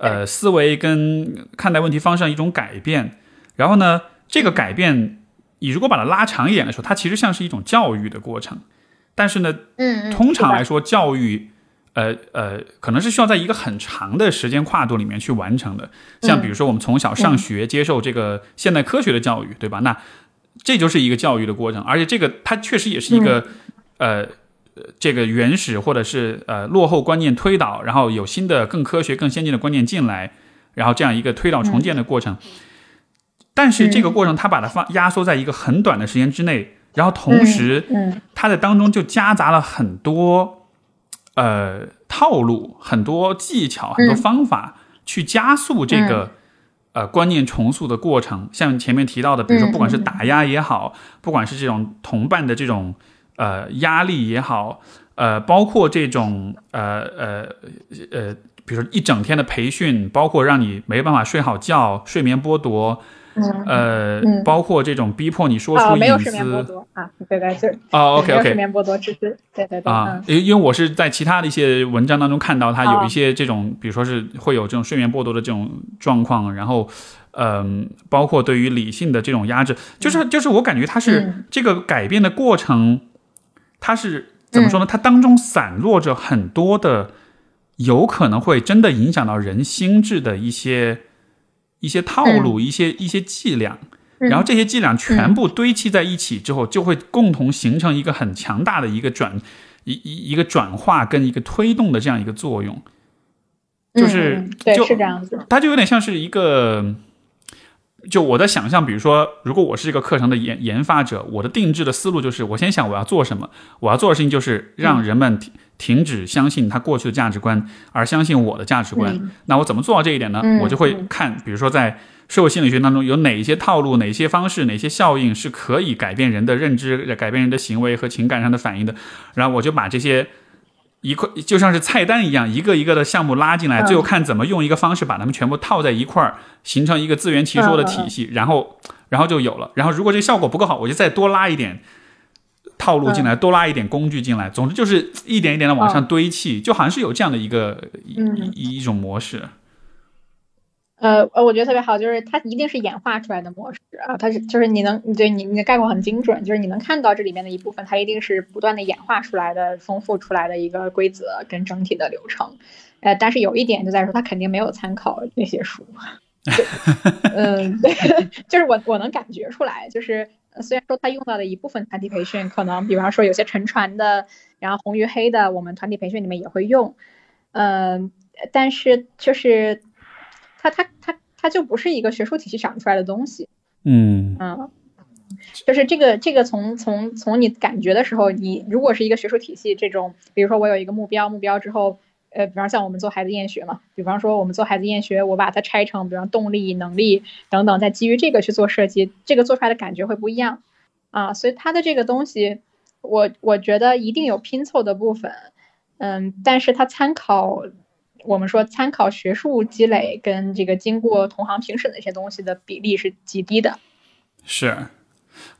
Speaker 1: 呃，思维跟看待问题方向一种改变，然后呢，这个改变，你如果把它拉长一点的时候，它其实像是一种教育的过程。但是呢，
Speaker 2: 嗯，
Speaker 1: 通常来说，教育，呃呃，可能是需要在一个很长的时间跨度里面去完成的。像比如说，我们从小上学接受这个现代科学的教育，对吧？那这就是一个教育的过程，而且这个它确实也是一个，呃。这个原始或者是呃落后观念推导，然后有新的更科学、更先进的观念进来，然后这样一个推倒重建的过程。但是这个过程，它把它放压缩在一个很短的时间之内，然后同时，它在当中就夹杂了很多呃套路、很多技巧、很多方法，去加速这个呃观念重塑的过程。像前面提到的，比如说不管是打压也好，不管是这种同伴的这种。呃，压力也好，呃，包括这种呃呃呃，比如说一整天的培训，包括让你没办法睡好觉，睡眠剥夺，呃，包括这种逼迫你说出
Speaker 2: 隐私啊，对对对，
Speaker 1: 哦，OK OK，
Speaker 2: 睡眠剥夺只是对对对啊，
Speaker 1: 因因为我是在其他的一些文章当中看到，它有一些这种，比如说是会有这种睡眠剥夺的这种状况，然后嗯，包括对于理性的这种压制，就是就是我感觉它是这个改变的过程。它是怎么说呢？它当中散落着很多的，有可能会真的影响到人心智的一些一些套路、一些一些伎俩，然后这些伎俩全部堆砌在一起之后，就会共同形成一个很强大的一个转一一一个转化跟一个推动的这样一个作用，就是
Speaker 2: 就是这样子，
Speaker 1: 它就有点像是一个。就我的想象，比如说，如果我是一个课程的研研发者，我的定制的思路就是，我先想我要做什么，我要做的事情就是让人们停停止相信他过去的价值观，而相信我的价值观。那我怎么做到这一点呢？我就会看，比如说在社会心理学当中有哪一些套路、哪些方式、哪些效应是可以改变人的认知、改变人的行为和情感上的反应的，然后我就把这些。一块就像是菜单一样，一个一个的项目拉进来，最后看怎么用一个方式把它们全部套在一块儿，形成一个自圆其说的体系，然后，然后就有了。然后如果这个效果不够好，我就再多拉一点套路进来，多拉一点工具进来。总之就是一点一点的往上堆砌，就好像是有这样的一个一一种模式。
Speaker 2: 呃呃，我觉得特别好，就是它一定是演化出来的模式啊，它是就是你能，对你你的概括很精准，就是你能看到这里面的一部分，它一定是不断的演化出来的、丰富出来的一个规则跟整体的流程。呃，但是有一点就在说，它肯定没有参考那些书。嗯，对，就是我我能感觉出来，就是虽然说他用到的一部分团体培训，可能比方说有些沉船的，然后红与黑的，我们团体培训里面也会用，嗯，但是就是。它它它它就不是一个学术体系长出来的东西，
Speaker 1: 嗯。
Speaker 2: 嗯，就是这个这个从从从你感觉的时候，你如果是一个学术体系，这种比如说我有一个目标，目标之后，呃，比方像我们做孩子厌学嘛，比方说我们做孩子厌学，我把它拆成，比方动力、能力等等，再基于这个去做设计，这个做出来的感觉会不一样。啊，所以它的这个东西，我我觉得一定有拼凑的部分，嗯，但是它参考。我们说参考学术积累跟这个经过同行评审的一些东西的比例是极低的。
Speaker 1: 是，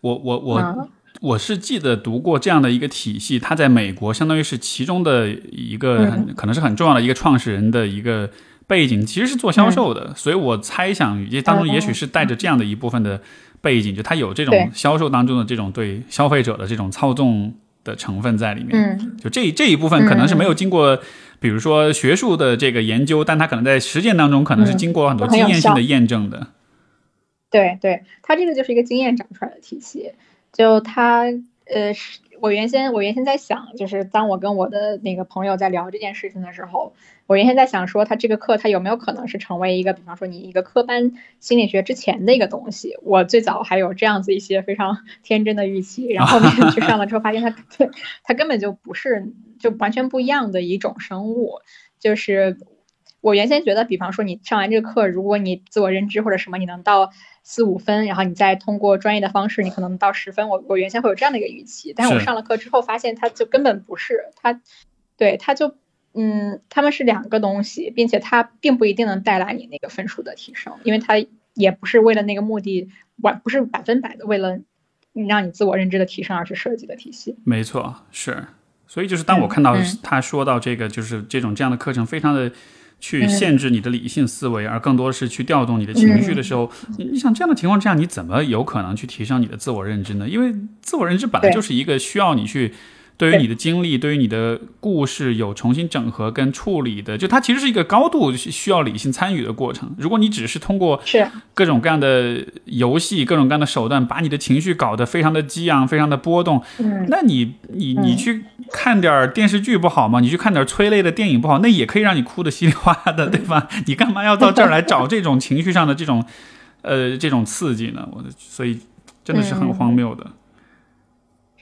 Speaker 1: 我我我我是记得读过这样的一个体系，它在美国相当于是其中的一个可能是很重要的一个创始人的一个背景，其实是做销售的，所以我猜想这当中也许是带着这样的一部分的背景，就他有这种销售当中的这种对消费者的这种操纵的成分在里面。就这这一部分可能是没有经过。比如说学术的这个研究，但它可能在实践当中可能是经过很多经验性的验证的。
Speaker 2: 对，对，它这个就是一个经验长出来的体系。就它，呃，是我原先我原先在想，就是当我跟我的那个朋友在聊这件事情的时候，我原先在想说，他这个课他有没有可能是成为一个，比方说你一个科班心理学之前的一个东西。我最早还有这样子一些非常 天真的预期，然后后面去上了之后，发现它它根本就不是。就完全不一样的一种生物，就是我原先觉得，比方说你上完这个课，如果你自我认知或者什么，你能到四五分，然后你再通过专业的方式，你可能到十分。我我原先会有这样的一个预期，但是我上了课之后发现，它就根本不是它，对，它就嗯，他们是两个东西，并且它并不一定能带来你那个分数的提升，因为它也不是为了那个目的，完不是百分百的为了让你自我认知的提升而去设计的体系。
Speaker 1: 没错，是。所以就是当我看到他说到这个，就是这种这样的课程，非常的去限制你的理性思维，而更多是去调动你的情绪的时候，你想这样的情况之下，你怎么有可能去提升你的自我认知呢？因为自我认知本来就是一个需要你去。对于你的经历，对于你的故事有重新整合跟处理的，就它其实是一个高度需要理性参与的过程。如果你只是通过各种各样的游戏、各种各样的手段，把你的情绪搞得非常的激昂、非常的波动，那你你你去看点电视剧不好吗？你去看点催泪的电影不好，那也可以让你哭得稀里哗啦的，对吧？你干嘛要到这儿来找这种情绪上的这种呃这种刺激呢？我的，所以真的是很荒谬的。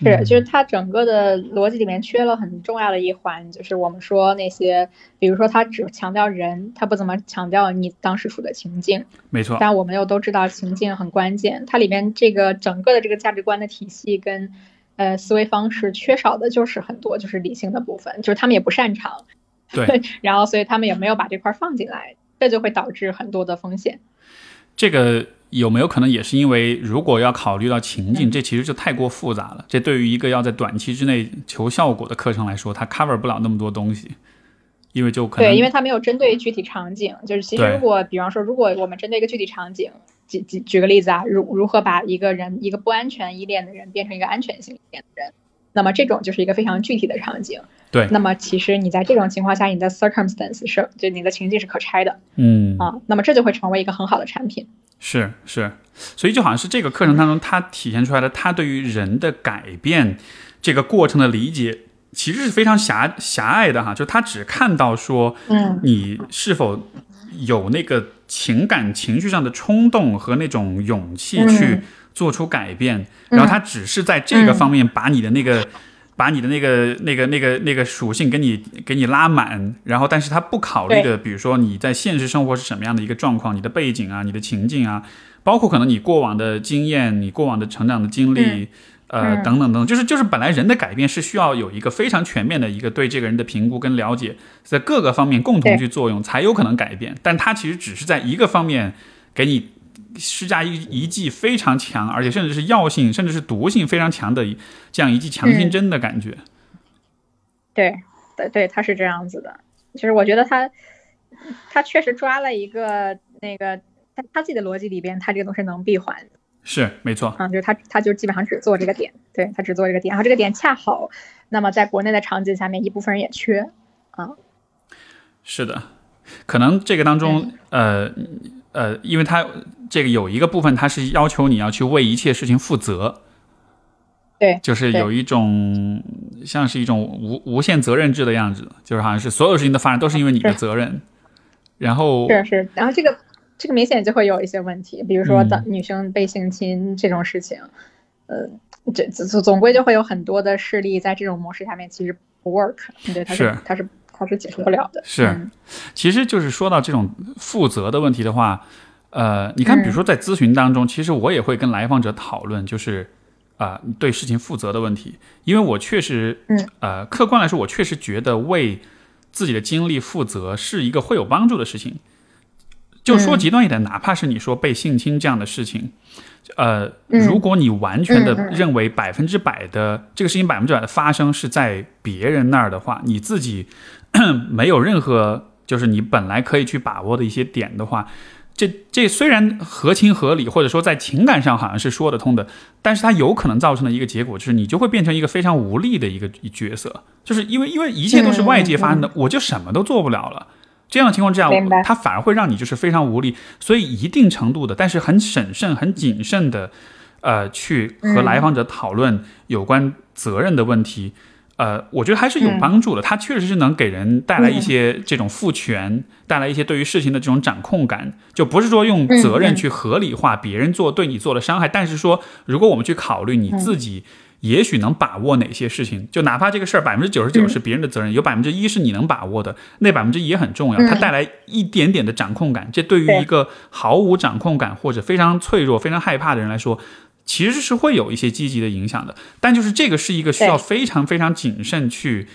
Speaker 2: 是，就是它整个的逻辑里面缺了很重要的一环，就是我们说那些，比如说它只强调人，它不怎么强调你当时处的情境。
Speaker 1: 没错。
Speaker 2: 但我们又都知道情境很关键，它里面这个整个的这个价值观的体系跟呃思维方式缺少的就是很多就是理性的部分，就是他们也不擅长。
Speaker 1: 对。
Speaker 2: 然后所以他们也没有把这块放进来，这就会导致很多的风险。
Speaker 1: 这个。有没有可能也是因为，如果要考虑到情境，这其实就太过复杂了。这对于一个要在短期之内求效果的课程来说，它 cover 不了那么多东西，因为就可
Speaker 2: 能对，因为它没有针对具体场景。就是其实如果比方说，如果我们针对一个具体场景，举举举个例子啊，如如何把一个人一个不安全依恋的人变成一个安全性依恋的人，那么这种就是一个非常具体的场景。
Speaker 1: 对，
Speaker 2: 那么其实你在这种情况下，你的 circumstance 是就你的情境是可拆的。
Speaker 1: 嗯
Speaker 2: 啊，那么这就会成为一个很好的产品。
Speaker 1: 是是，所以就好像是这个课程当中，它体现出来的，他对于人的改变这个过程的理解，其实是非常狭狭隘的哈。就他只看到说，
Speaker 2: 嗯，
Speaker 1: 你是否有那个情感情绪上的冲动和那种勇气去做出改变，然后他只是在这个方面把你的那个。把你的那个、那个、那个、那个属性给你给你拉满，然后，但是他不考虑的，比如说你在现实生活是什么样的一个状况，你的背景啊，你的情境啊，包括可能你过往的经验，你过往的成长的经历，呃，等等等，就是就是本来人的改变是需要有一个非常全面的一个对这个人的评估跟了解，在各个方面共同去作用，才有可能改变。但他其实只是在一个方面给你。施加一一剂非常强，而且甚至是药性，甚至是毒性非常强的这样一剂强心针的感觉。
Speaker 2: 对，对，对，他是这样子的。其实我觉得他，他确实抓了一个那个，在他自己的逻辑里边，他这个东西能闭环。
Speaker 1: 是，没错。
Speaker 2: 啊，就是他，他就基本上只做这个点，对他只做这个点，然后这个点恰好，那么在国内的场景下面，一部分人也缺啊。
Speaker 1: 是的，可能这个当中，呃。呃，因为它这个有一个部分，它是要求你要去为一切事情负责，
Speaker 2: 对，
Speaker 1: 就是有一种像是一种无无限责任制的样子，就是好像是所有事情的发生都是因为你的责任，然后
Speaker 2: 是是，然后这个这个明显就会有一些问题，比如说的女生被性侵这种事情，呃，这总总归就会有很多的事例在这种模式下面其实不 work，对，它是。它是。他是解释不了的。
Speaker 1: 是，其实就是说到这种负责的问题的话，呃，你看，比如说在咨询当中，其实我也会跟来访者讨论，就是啊，对事情负责的问题。因为我确实，嗯呃，客观来说，我确实觉得为自己的经历负责是一个会有帮助的事情。就说极端一点，哪怕是你说被性侵这样的事情，呃，如果你完全的认为百分之百的这个事情百分之百的发生是在别人那儿的话，你自己。没有任何就是你本来可以去把握的一些点的话，这这虽然合情合理，或者说在情感上好像是说得通的，但是它有可能造成的一个结果就是你就会变成一个非常无力的一个角色，就是因为因为一切都是外界发生的，我就什么都做不了了。这样的情况之下，它反而会让你就是非常无力。所以一定程度的，但是很审慎、很谨慎的，呃，去和来访者讨论有关责任的问题。呃，我觉得还是有帮助的。它确实是能给人带来一些这种赋权，带来一些对于事情的这种掌控感。就不是说用责任去合理化别人做对你做的伤害，但是说，如果我们去考虑你自己，也许能把握哪些事情，就哪怕这个事儿百分之九十九是别人的责任，有百分之一是你能把握的，那百分之一也很重要。它带来一点点的掌控感，这对于一个毫无掌控感或者非常脆弱、非常害怕的人来说。其实是会有一些积极的影响的，但就是这个是一个需要非常非常谨慎去，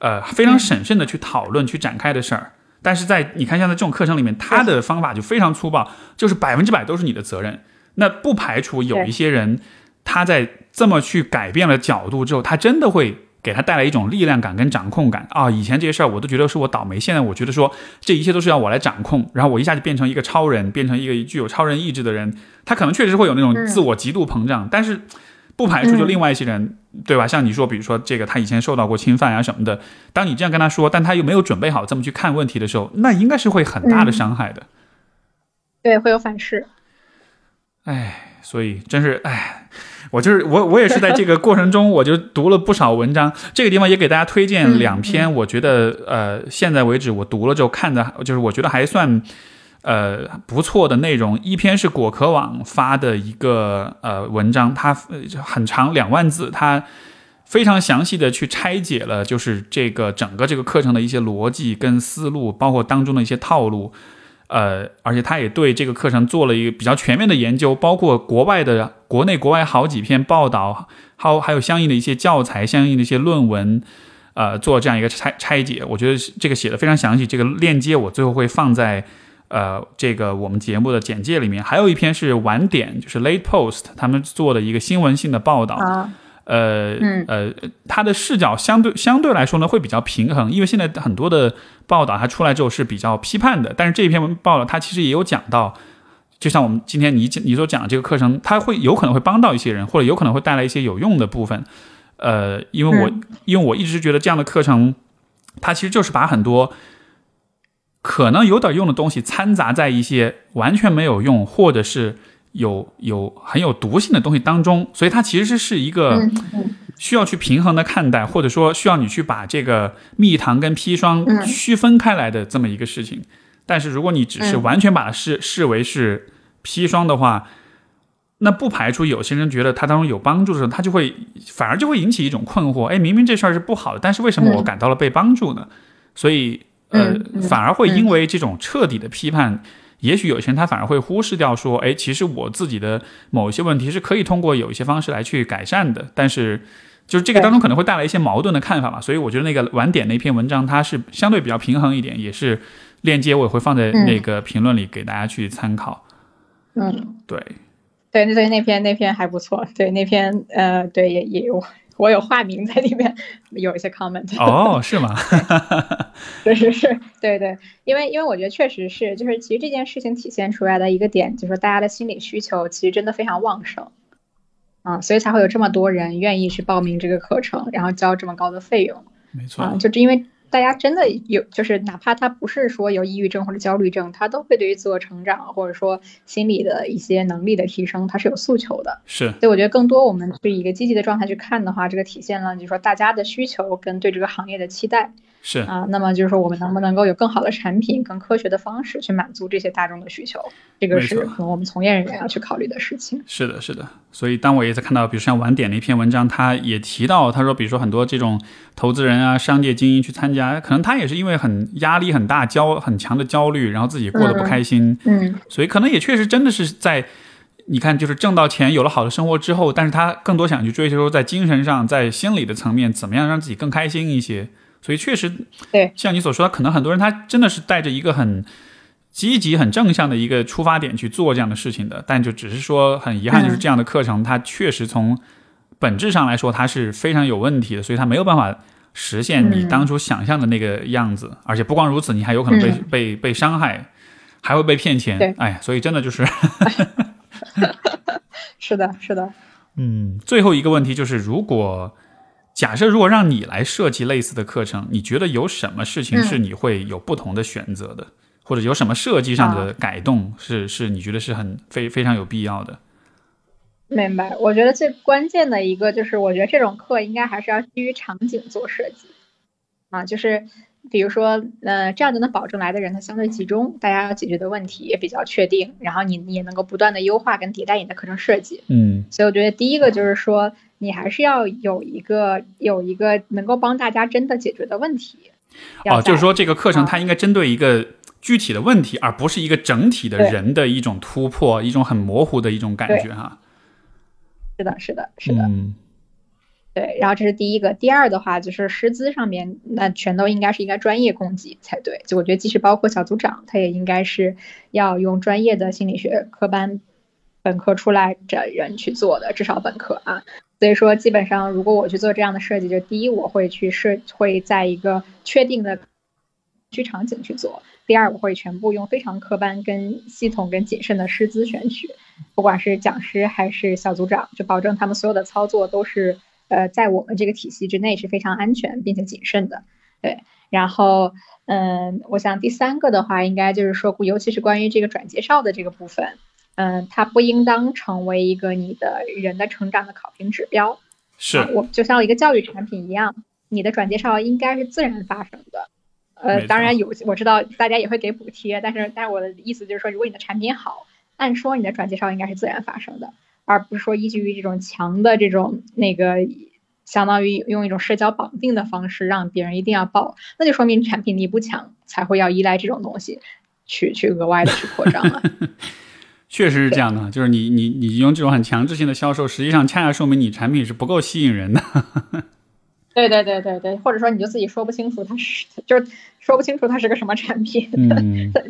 Speaker 1: 呃，非常审慎的去讨论、去展开的事儿。但是在你看，像在这种课程里面，他的方法就非常粗暴，就是百分之百都是你的责任。那不排除有一些人，他在这么去改变了角度之后，他真的会。给他带来一种力量感跟掌控感啊！以前这些事儿我都觉得是我倒霉，现在我觉得说这一切都是要我来掌控，然后我一下就变成一个超人，变成一个具有超人意志的人。他可能确实会有那种自我极度膨胀，但是不排除就另外一些人，对吧？像你说，比如说这个他以前受到过侵犯啊什么的，当你这样跟他说，但他又没有准备好这么去看问题的时候，那应该是会很大的伤害的。
Speaker 2: 对，会有反噬。
Speaker 1: 哎，所以真是哎。我就是我，我也是在这个过程中，我就读了不少文章。这个地方也给大家推荐两篇，我觉得呃，现在为止我读了之后看的，就是我觉得还算呃不错的内容。一篇是果壳网发的一个呃文章，它很长两万字，它非常详细的去拆解了就是这个整个这个课程的一些逻辑跟思路，包括当中的一些套路。呃，而且他也对这个课程做了一个比较全面的研究，包括国外的、国内、国外好几篇报道，还有还有相应的一些教材、相应的一些论文，呃，做这样一个拆拆解。我觉得这个写的非常详细，这个链接我最后会放在呃这个我们节目的简介里面。还有一篇是晚点，就是 Late Post 他们做的一个新闻性的报道。呃，呃，他的视角相对相对来说呢会比较平衡，因为现在很多的报道它出来之后是比较批判的，但是这一篇报道它其实也有讲到，就像我们今天你你所讲的这个课程，它会有可能会帮到一些人，或者有可能会带来一些有用的部分。呃，因为我因为我一直觉得这样的课程，它其实就是把很多可能有点用的东西掺杂在一些完全没有用，或者是。有有很有毒性的东西当中，所以它其实是一个需要去平衡的看待，或者说需要你去把这个蜜糖跟砒霜区分开来的这么一个事情。但是如果你只是完全把它视视为是砒霜的话，那不排除有些人觉得它当中有帮助的时候，他就会反而就会引起一种困惑：哎，明明这事儿是不好的，但是为什么我感到了被帮助呢？所以，呃，反而会因为这种彻底的批判，也许有些人他反而会忽视掉说：哎，其实我自己的某一些问题是可以通过有一些方式来去改善的。但是，就是这个当中可能会带来一些矛盾的看法嘛。所以，我觉得那个晚点那篇文章它是相对比较平衡一点，也是链接我也会放在那个评论里给大家去参考。
Speaker 2: 嗯，
Speaker 1: 对。
Speaker 2: 对，对，那篇那篇还不错。对，那篇呃，对，也也有我有化名在里面，有一些 comment。
Speaker 1: 哦，是吗？
Speaker 2: 是是是，对对，因为因为我觉得确实是，就是其实这件事情体现出来的一个点，就是大家的心理需求其实真的非常旺盛，啊，所以才会有这么多人愿意去报名这个课程，然后交这么高的费用。
Speaker 1: 没错，
Speaker 2: 啊，就是因为。大家真的有，就是哪怕他不是说有抑郁症或者焦虑症，他都会对于自我成长或者说心理的一些能力的提升，他是有诉求的。
Speaker 1: 是，
Speaker 2: 所以我觉得更多我们去一个积极的状态去看的话，这个体现了就是说大家的需求跟对这个行业的期待。
Speaker 1: 是
Speaker 2: 啊，那么就是说，我们能不能够有更好的产品、更科学的方式去满足这些大众的需求？这个是可能我们从业人员要去考虑的事情。
Speaker 1: 是的，是的。所以，当我也在看到，比如像晚点的一篇文章，他也提到，他说，比如说很多这种投资人啊、商界精英去参加，可能他也是因为很压力很大、焦很强的焦虑，然后自己过得不开心。
Speaker 2: 嗯。
Speaker 1: 所以，可能也确实真的是在你看，就是挣到钱、有了好的生活之后，但是他更多想去追求在精神上、在心理的层面，怎么样让自己更开心一些。所以确实，
Speaker 2: 对，
Speaker 1: 像你所说，可能很多人他真的是带着一个很积极、很正向的一个出发点去做这样的事情的，但就只是说很遗憾，就是这样的课程，它确实从本质上来说，它是非常有问题的，所以它没有办法实现你当初想象的那个样子，而且不光如此，你还有可能被被被伤害，还会被骗钱，哎，所以真的就是，
Speaker 2: 是的，是的，
Speaker 1: 嗯，最后一个问题就是，如果。假设如果让你来设计类似的课程，你觉得有什么事情是你会有不同的选择的，或者有什么设计上的改动是是你觉得是很非非常有必要的？
Speaker 2: 明白，我觉得最关键的一个就是，我觉得这种课应该还是要基于场景做设计。啊，就是比如说呃，这样就能保证来的人他相对集中，大家要解决的问题也比较确定，然后你也能够不断的优化跟迭代你的课程设计。
Speaker 1: 嗯，
Speaker 2: 所以我觉得第一个就是说。你还是要有一个有一个能够帮大家真的解决的问题。
Speaker 1: 哦，就是说这个课程它应该针对一个具体的问题，而不是一个整体的人的一种突破，一种很模糊的一种感觉哈。
Speaker 2: 是的，是的，是的。嗯。对，然后这是第一个。第二的话就是师资上面，那全都应该是应该专业供给才对。就我觉得，即使包括小组长，他也应该是要用专业的心理学科班本科出来的人去做的，至少本科啊。所以说，基本上如果我去做这样的设计，就第一，我会去设，会在一个确定的区场景去做；第二，我会全部用非常科班、跟系统、跟谨慎的师资选取，不管是讲师还是小组长，就保证他们所有的操作都是呃在我们这个体系之内是非常安全并且谨慎的。对，然后嗯，我想第三个的话，应该就是说，尤其是关于这个转介绍的这个部分。嗯，它不应当成为一个你的人的成长的考评指标。
Speaker 1: 是
Speaker 2: 我就像一个教育产品一样，你的转介绍应该是自然发生的。呃，当然有，我知道大家也会给补贴，但是但是我的意思就是说，如果你的产品好，按说你的转介绍应该是自然发生的，而不是说依据于这种强的这种那个，相当于用一种社交绑定的方式让别人一定要报，那就说明产品力不强，才会要依赖这种东西去去额外的去扩张了。
Speaker 1: 确实是这样的，就是你你你用这种很强制性的销售，实际上恰恰说明你产品是不够吸引人的。
Speaker 2: 对对对对对，或者说你就自己说不清楚它是，就是说不清楚它是个什么产品，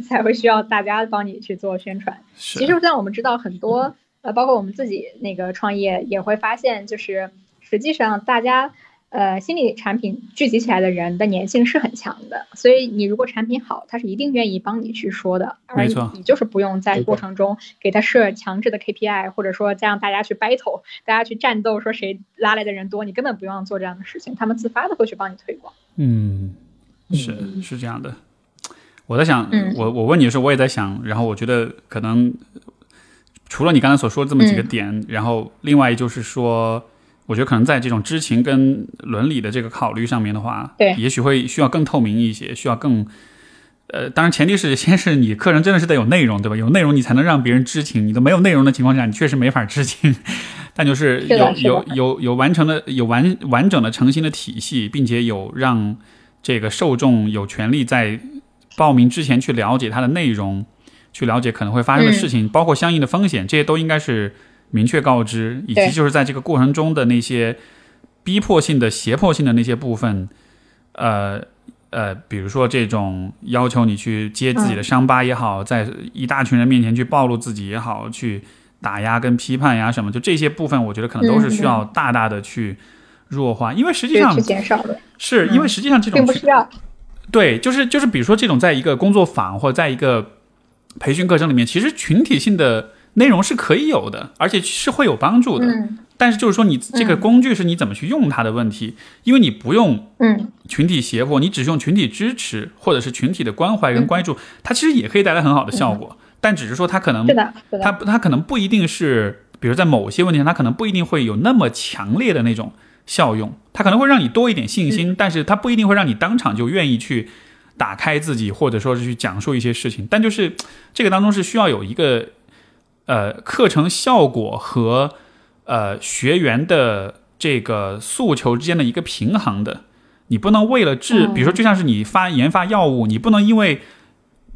Speaker 2: 才会需要大家帮你去做宣传。其实像我们知道很多，呃，包括我们自己那个创业也会发现，就是实际上大家。呃，心理产品聚集起来的人的粘性是很强的，所以你如果产品好，他是一定愿意帮你去说的。
Speaker 1: 没错，
Speaker 2: 你就是不用在过程中给他设强制的 KPI，或者说再让大家去 battle，大家去战斗，说谁拉来的人多，你根本不用做这样的事情，他们自发的会去帮你推广。
Speaker 1: 嗯，是是这样的。我在想，我我问你的时候，我也在想，然后我觉得可能除了你刚才所说的这么几个点，然后另外就是说。我觉得可能在这种知情跟伦理的这个考虑上面的话，
Speaker 2: 对，
Speaker 1: 也许会需要更透明一些，需要更呃，当然前提是先是你课程真的是得有内容，对吧？有内容你才能让别人知情，你都没有内容的情况下，你确实没法知情。但就是有有有有完成的有完完整的成型的体系，并且有让这个受众有权利在报名之前去了解它的内容，去了解可能会发生的事情，包括相应的风险，这些都应该是明确告知，以及就是在这个过程中的那些逼迫性的、胁迫性的那些部分，呃。呃，比如说这种要求你去揭自己的伤疤也好，在一大群人面前去暴露自己也好，去打压跟批判呀什么，就这些部分，我觉得可能都是需要大大的去弱化，因为实际上是因为实际上这种
Speaker 2: 并不需要。
Speaker 1: 对，就是就是，比如说这种在一个工作坊或者在一个培训课程里面，其实群体性的内容是可以有的，而且是会有帮助的。但是就是说，你这个工具是你怎么去用它的问题，因为你不用
Speaker 2: 嗯。
Speaker 1: 群体胁迫，你只用群体支持或者是群体的关怀跟关注，它其实也可以带来很好的效果。但只是说它可能，它它可能不一定是，比如在某些问题上，它可能不一定会有那么强烈的那种效用。它可能会让你多一点信心，但是它不一定会让你当场就愿意去打开自己，或者说是去讲述一些事情。但就是 这个当中是需要有一个呃课程效果和。呃，学员的这个诉求之间的一个平衡的，你不能为了治，比如说就像是你发研发药物，你不能因为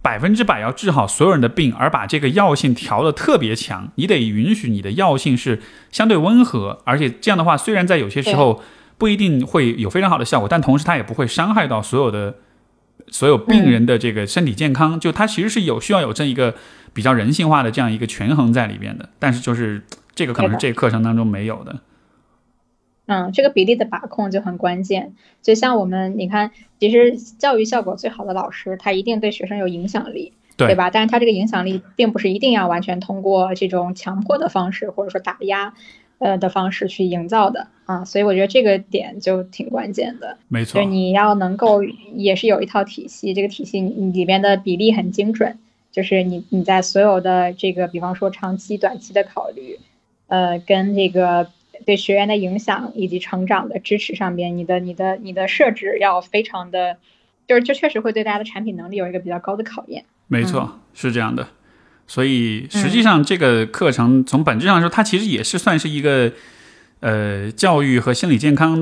Speaker 1: 百分之百要治好所有人的病而把这个药性调的特别强，你得允许你的药性是相对温和，而且这样的话，虽然在有些时候不一定会有非常好的效果，但同时它也不会伤害到所有的所有病人的这个身体健康，就它其实是有需要有这一个比较人性化的这样一个权衡在里边的，但是就是。这个可能是这个课程当中没有的。
Speaker 2: 嗯，这个比例的把控就很关键。就像我们，你看，其实教育效果最好的老师，他一定对学生有影响力，对吧？但是他这个影响力并不是一定要完全通过这种强迫的方式，或者说打压，呃的方式去营造的啊。所以我觉得这个点就挺关键的。
Speaker 1: 没错，
Speaker 2: 你要能够也是有一套体系，这个体系里边的比例很精准，就是你你在所有的这个，比方说长期、短期的考虑。呃，跟这个对学员的影响以及成长的支持上边，你的、你的、你的设置要非常的，就是这确实会对大家的产品能力有一个比较高的考验。
Speaker 1: 没错，是这样的。所以实际上这个课程从本质上说，它其实也是算是一个呃教育和心理健康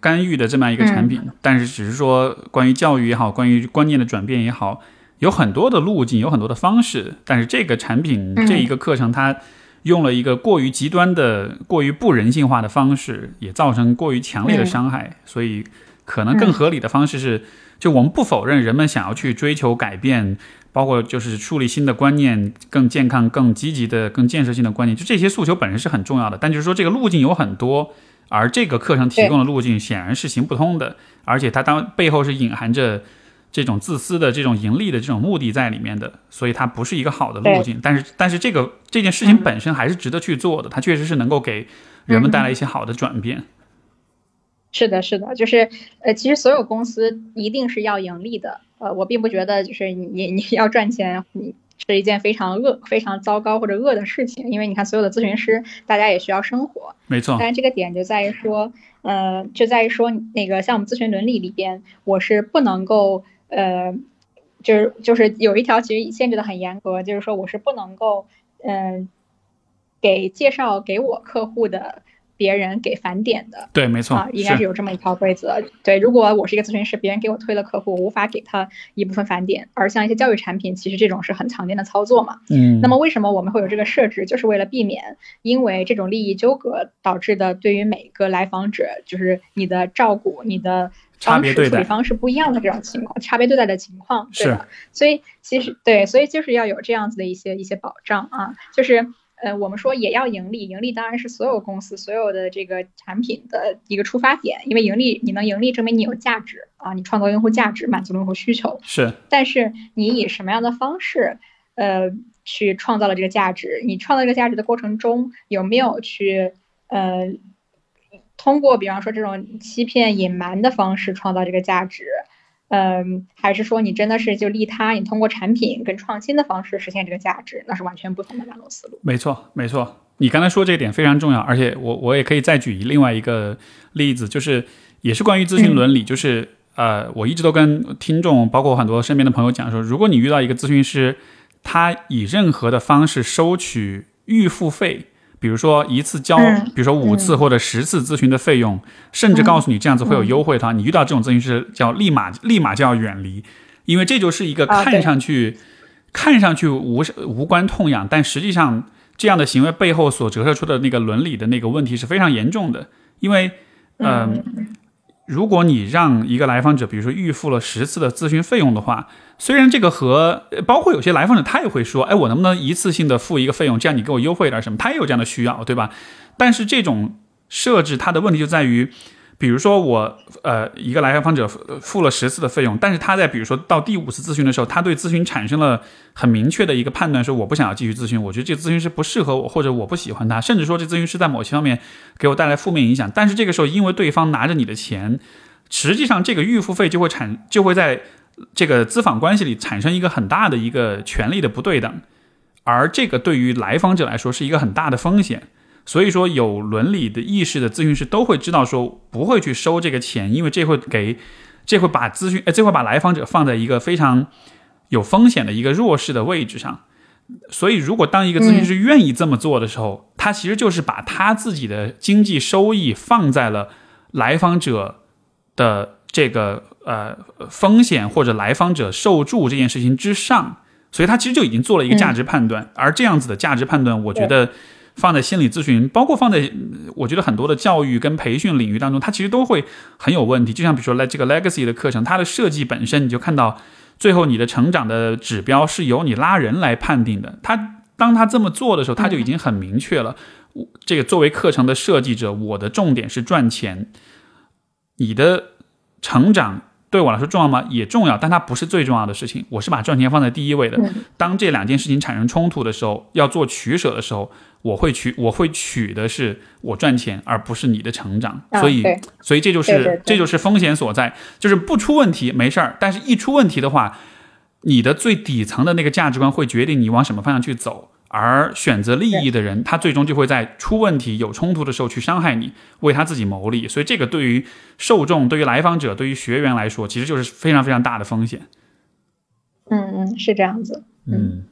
Speaker 1: 干预的这么一个产品。但是只是说关于教育也好，关于观念的转变也好，有很多的路径，有很多的方式。但是这个产品这一个课程它。用了一个过于极端的、过于不人性化的方式，也造成过于强烈的伤害。所以，可能更合理的方式是，就我们不否认人们想要去追求改变，包括就是树立新的观念、更健康、更积极的、更建设性的观念，就这些诉求本身是很重要的。但就是说，这个路径有很多，而这个课程提供的路径显然是行不通的，而且它当背后是隐含着。这种自私的、这种盈利的这种目的在里面的，所以它不是一个好的路径。但是，但是这个这件事情本身还是值得去做的，它确实是能够给人们带来一些好的转变。
Speaker 2: 是的，是的，就是呃，其实所有公司一定是要盈利的。呃，我并不觉得就是你你要赚钱，你是一件非常恶、非常糟糕或者恶的事情。因为你看，所有的咨询师大家也需要生活，
Speaker 1: 没错。
Speaker 2: 但是这个点就在于说，呃，就在于说那个像我们咨询伦理里边，我是不能够。呃，就是就是有一条其实限制的很严格，就是说我是不能够，嗯，给介绍给我客户的别人给返点的。
Speaker 1: 对，没错，
Speaker 2: 应该是有这么一条规则。对，如果我是一个咨询师，别人给我推了客户，我无法给他一部分返点。而像一些教育产品，其实这种是很常见的操作嘛。
Speaker 1: 嗯。
Speaker 2: 那么为什么我们会有这个设置？就是为了避免因为这种利益纠葛导致的对于每个来访者，就是你的照顾，你的。方式处理方式不一样的这种情况，差别对待的情况，对的。所以其实对，所以就是要有这样子的一些一些保障啊。就是呃，我们说也要盈利，盈利当然是所有公司所有的这个产品的一个出发点，因为盈利你能盈利，证明你有价值啊，你创造用户价值，满足用户需求。
Speaker 1: 是。
Speaker 2: 但是你以什么样的方式呃去创造了这个价值？你创造这个价值的过程中有没有去呃？通过比方说这种欺骗、隐瞒的方式创造这个价值，嗯，还是说你真的是就利他？你通过产品跟创新的方式实现这个价值，那是完全不同的两种思路。
Speaker 1: 没错，没错，你刚才说这一点非常重要，而且我我也可以再举另外一个例子，就是也是关于咨询伦理，就是呃，我一直都跟听众，包括很多身边的朋友讲说，如果你遇到一个咨询师，他以任何的方式收取预付费，比如说一次交，比如说五次或者十次咨询的费用，甚至告诉你这样子会有优惠的话，你遇到这种咨询师，叫立马立马就要远离，因为这就是一个看上去看上去无无关痛痒，但实际上这样的行为背后所折射出的那个伦理的那个问题是非常严重的，因为嗯。如果你让一个来访者，比如说预付了十次的咨询费用的话，虽然这个和包括有些来访者他也会说，哎，我能不能一次性的付一个费用，这样你给我优惠点什么？他也有这样的需要，对吧？但是这种设置它的问题就在于。比如说我呃一个来访者付了十次的费用，但是他在比如说到第五次咨询的时候，他对咨询产生了很明确的一个判断，说我不想要继续咨询，我觉得这个咨询师不适合我，或者我不喜欢他，甚至说这咨询师在某些方面给我带来负面影响。但是这个时候，因为对方拿着你的钱，实际上这个预付费就会产就会在这个咨访关系里产生一个很大的一个权利的不对等，而这个对于来访者来说是一个很大的风险。所以说，有伦理的意识的咨询师都会知道，说不会去收这个钱，因为这会给，这会把咨询，呃，这会把来访者放在一个非常有风险的一个弱势的位置上。所以，如果当一个咨询师愿意这么做的时候，他其实就是把他自己的经济收益放在了来访者的这个呃风险或者来访者受助这件事情之上，所以他其实就已经做了一个价值判断。而这样子的价值判断，我觉得。放在心理咨询，包括放在我觉得很多的教育跟培训领域当中，它其实都会很有问题。就像比如说来这个 legacy 的课程，它的设计本身，你就看到最后你的成长的指标是由你拉人来判定的。他当他这么做的时候，他就已经很明确了，这个作为课程的设计者，我的重点是赚钱，你的成长。对我来说重要吗？也重要，但它不是最重要的事情。我是把赚钱放在第一位的。当这两件事情产生冲突的时候，要做取舍的时候，我会取，我会取的是我赚钱，而不是你的成长。所以，所以这就是这就是风险所在，就是不出问题没事儿，但是一出问题的话，你的最底层的那个价值观会决定你往什么方向去走。而选择利益的人，他最终就会在出问题、有冲突的时候去伤害你，为他自己谋利。所以，这个对于受众、对于来访者、对于学员来说，其实就是非常非常大的风险。
Speaker 2: 嗯嗯，是这样子。
Speaker 1: 嗯，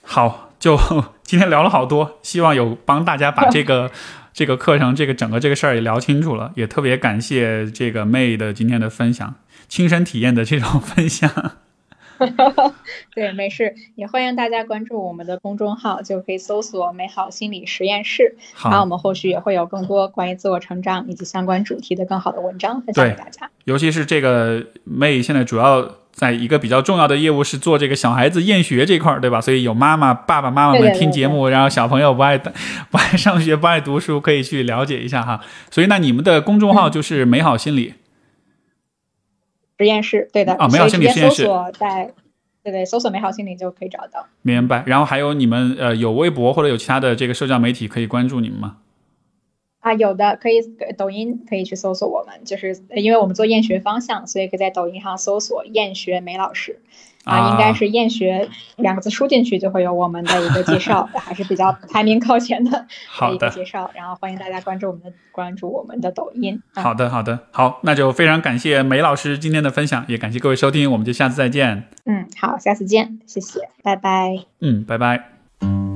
Speaker 1: 好，就 今天聊了好多，希望有帮大家把这个 这个课程、这个整个这个事儿也聊清楚了。也特别感谢这个 May 的今天的分享，亲身体验的这种分享。
Speaker 2: 对，没事，也欢迎大家关注我们的公众号，就可以搜索“美好心理实验室”。
Speaker 1: 好，
Speaker 2: 我们后续也会有更多关于自我成长以及相关主题的更好的文章分享给大家。
Speaker 1: 尤其是这个 May 现在主要在一个比较重要的业务是做这个小孩子厌学这块儿，对吧？所以有妈妈、爸爸妈妈们听节目，然后小朋友不爱 不爱上学、不爱读书，可以去了解一下哈。所以那你们的公众号就是“美好心理”。
Speaker 2: 实验室对的
Speaker 1: 啊，美好心理实验室
Speaker 2: 在对对，搜索美好心理就可以找到。
Speaker 1: 明白。然后还有你们呃有微博或者有其他的这个社交媒体可以关注你们吗？
Speaker 2: 啊，有的可以，抖音可以去搜索我们，就是因为我们做厌学方向，所以可以在抖音上搜索厌学梅老师。啊，应该是厌学两个字输进去就会有我们的一个介绍，还是比较排名靠前 的一个介绍。然后欢迎大家关注我们的关注我们的抖音。
Speaker 1: 好的，好的，好，那就非常感谢梅老师今天的分享，也感谢各位收听，我们就下次再见。
Speaker 2: 嗯，好，下次见，谢谢，拜拜。
Speaker 1: 嗯，拜拜。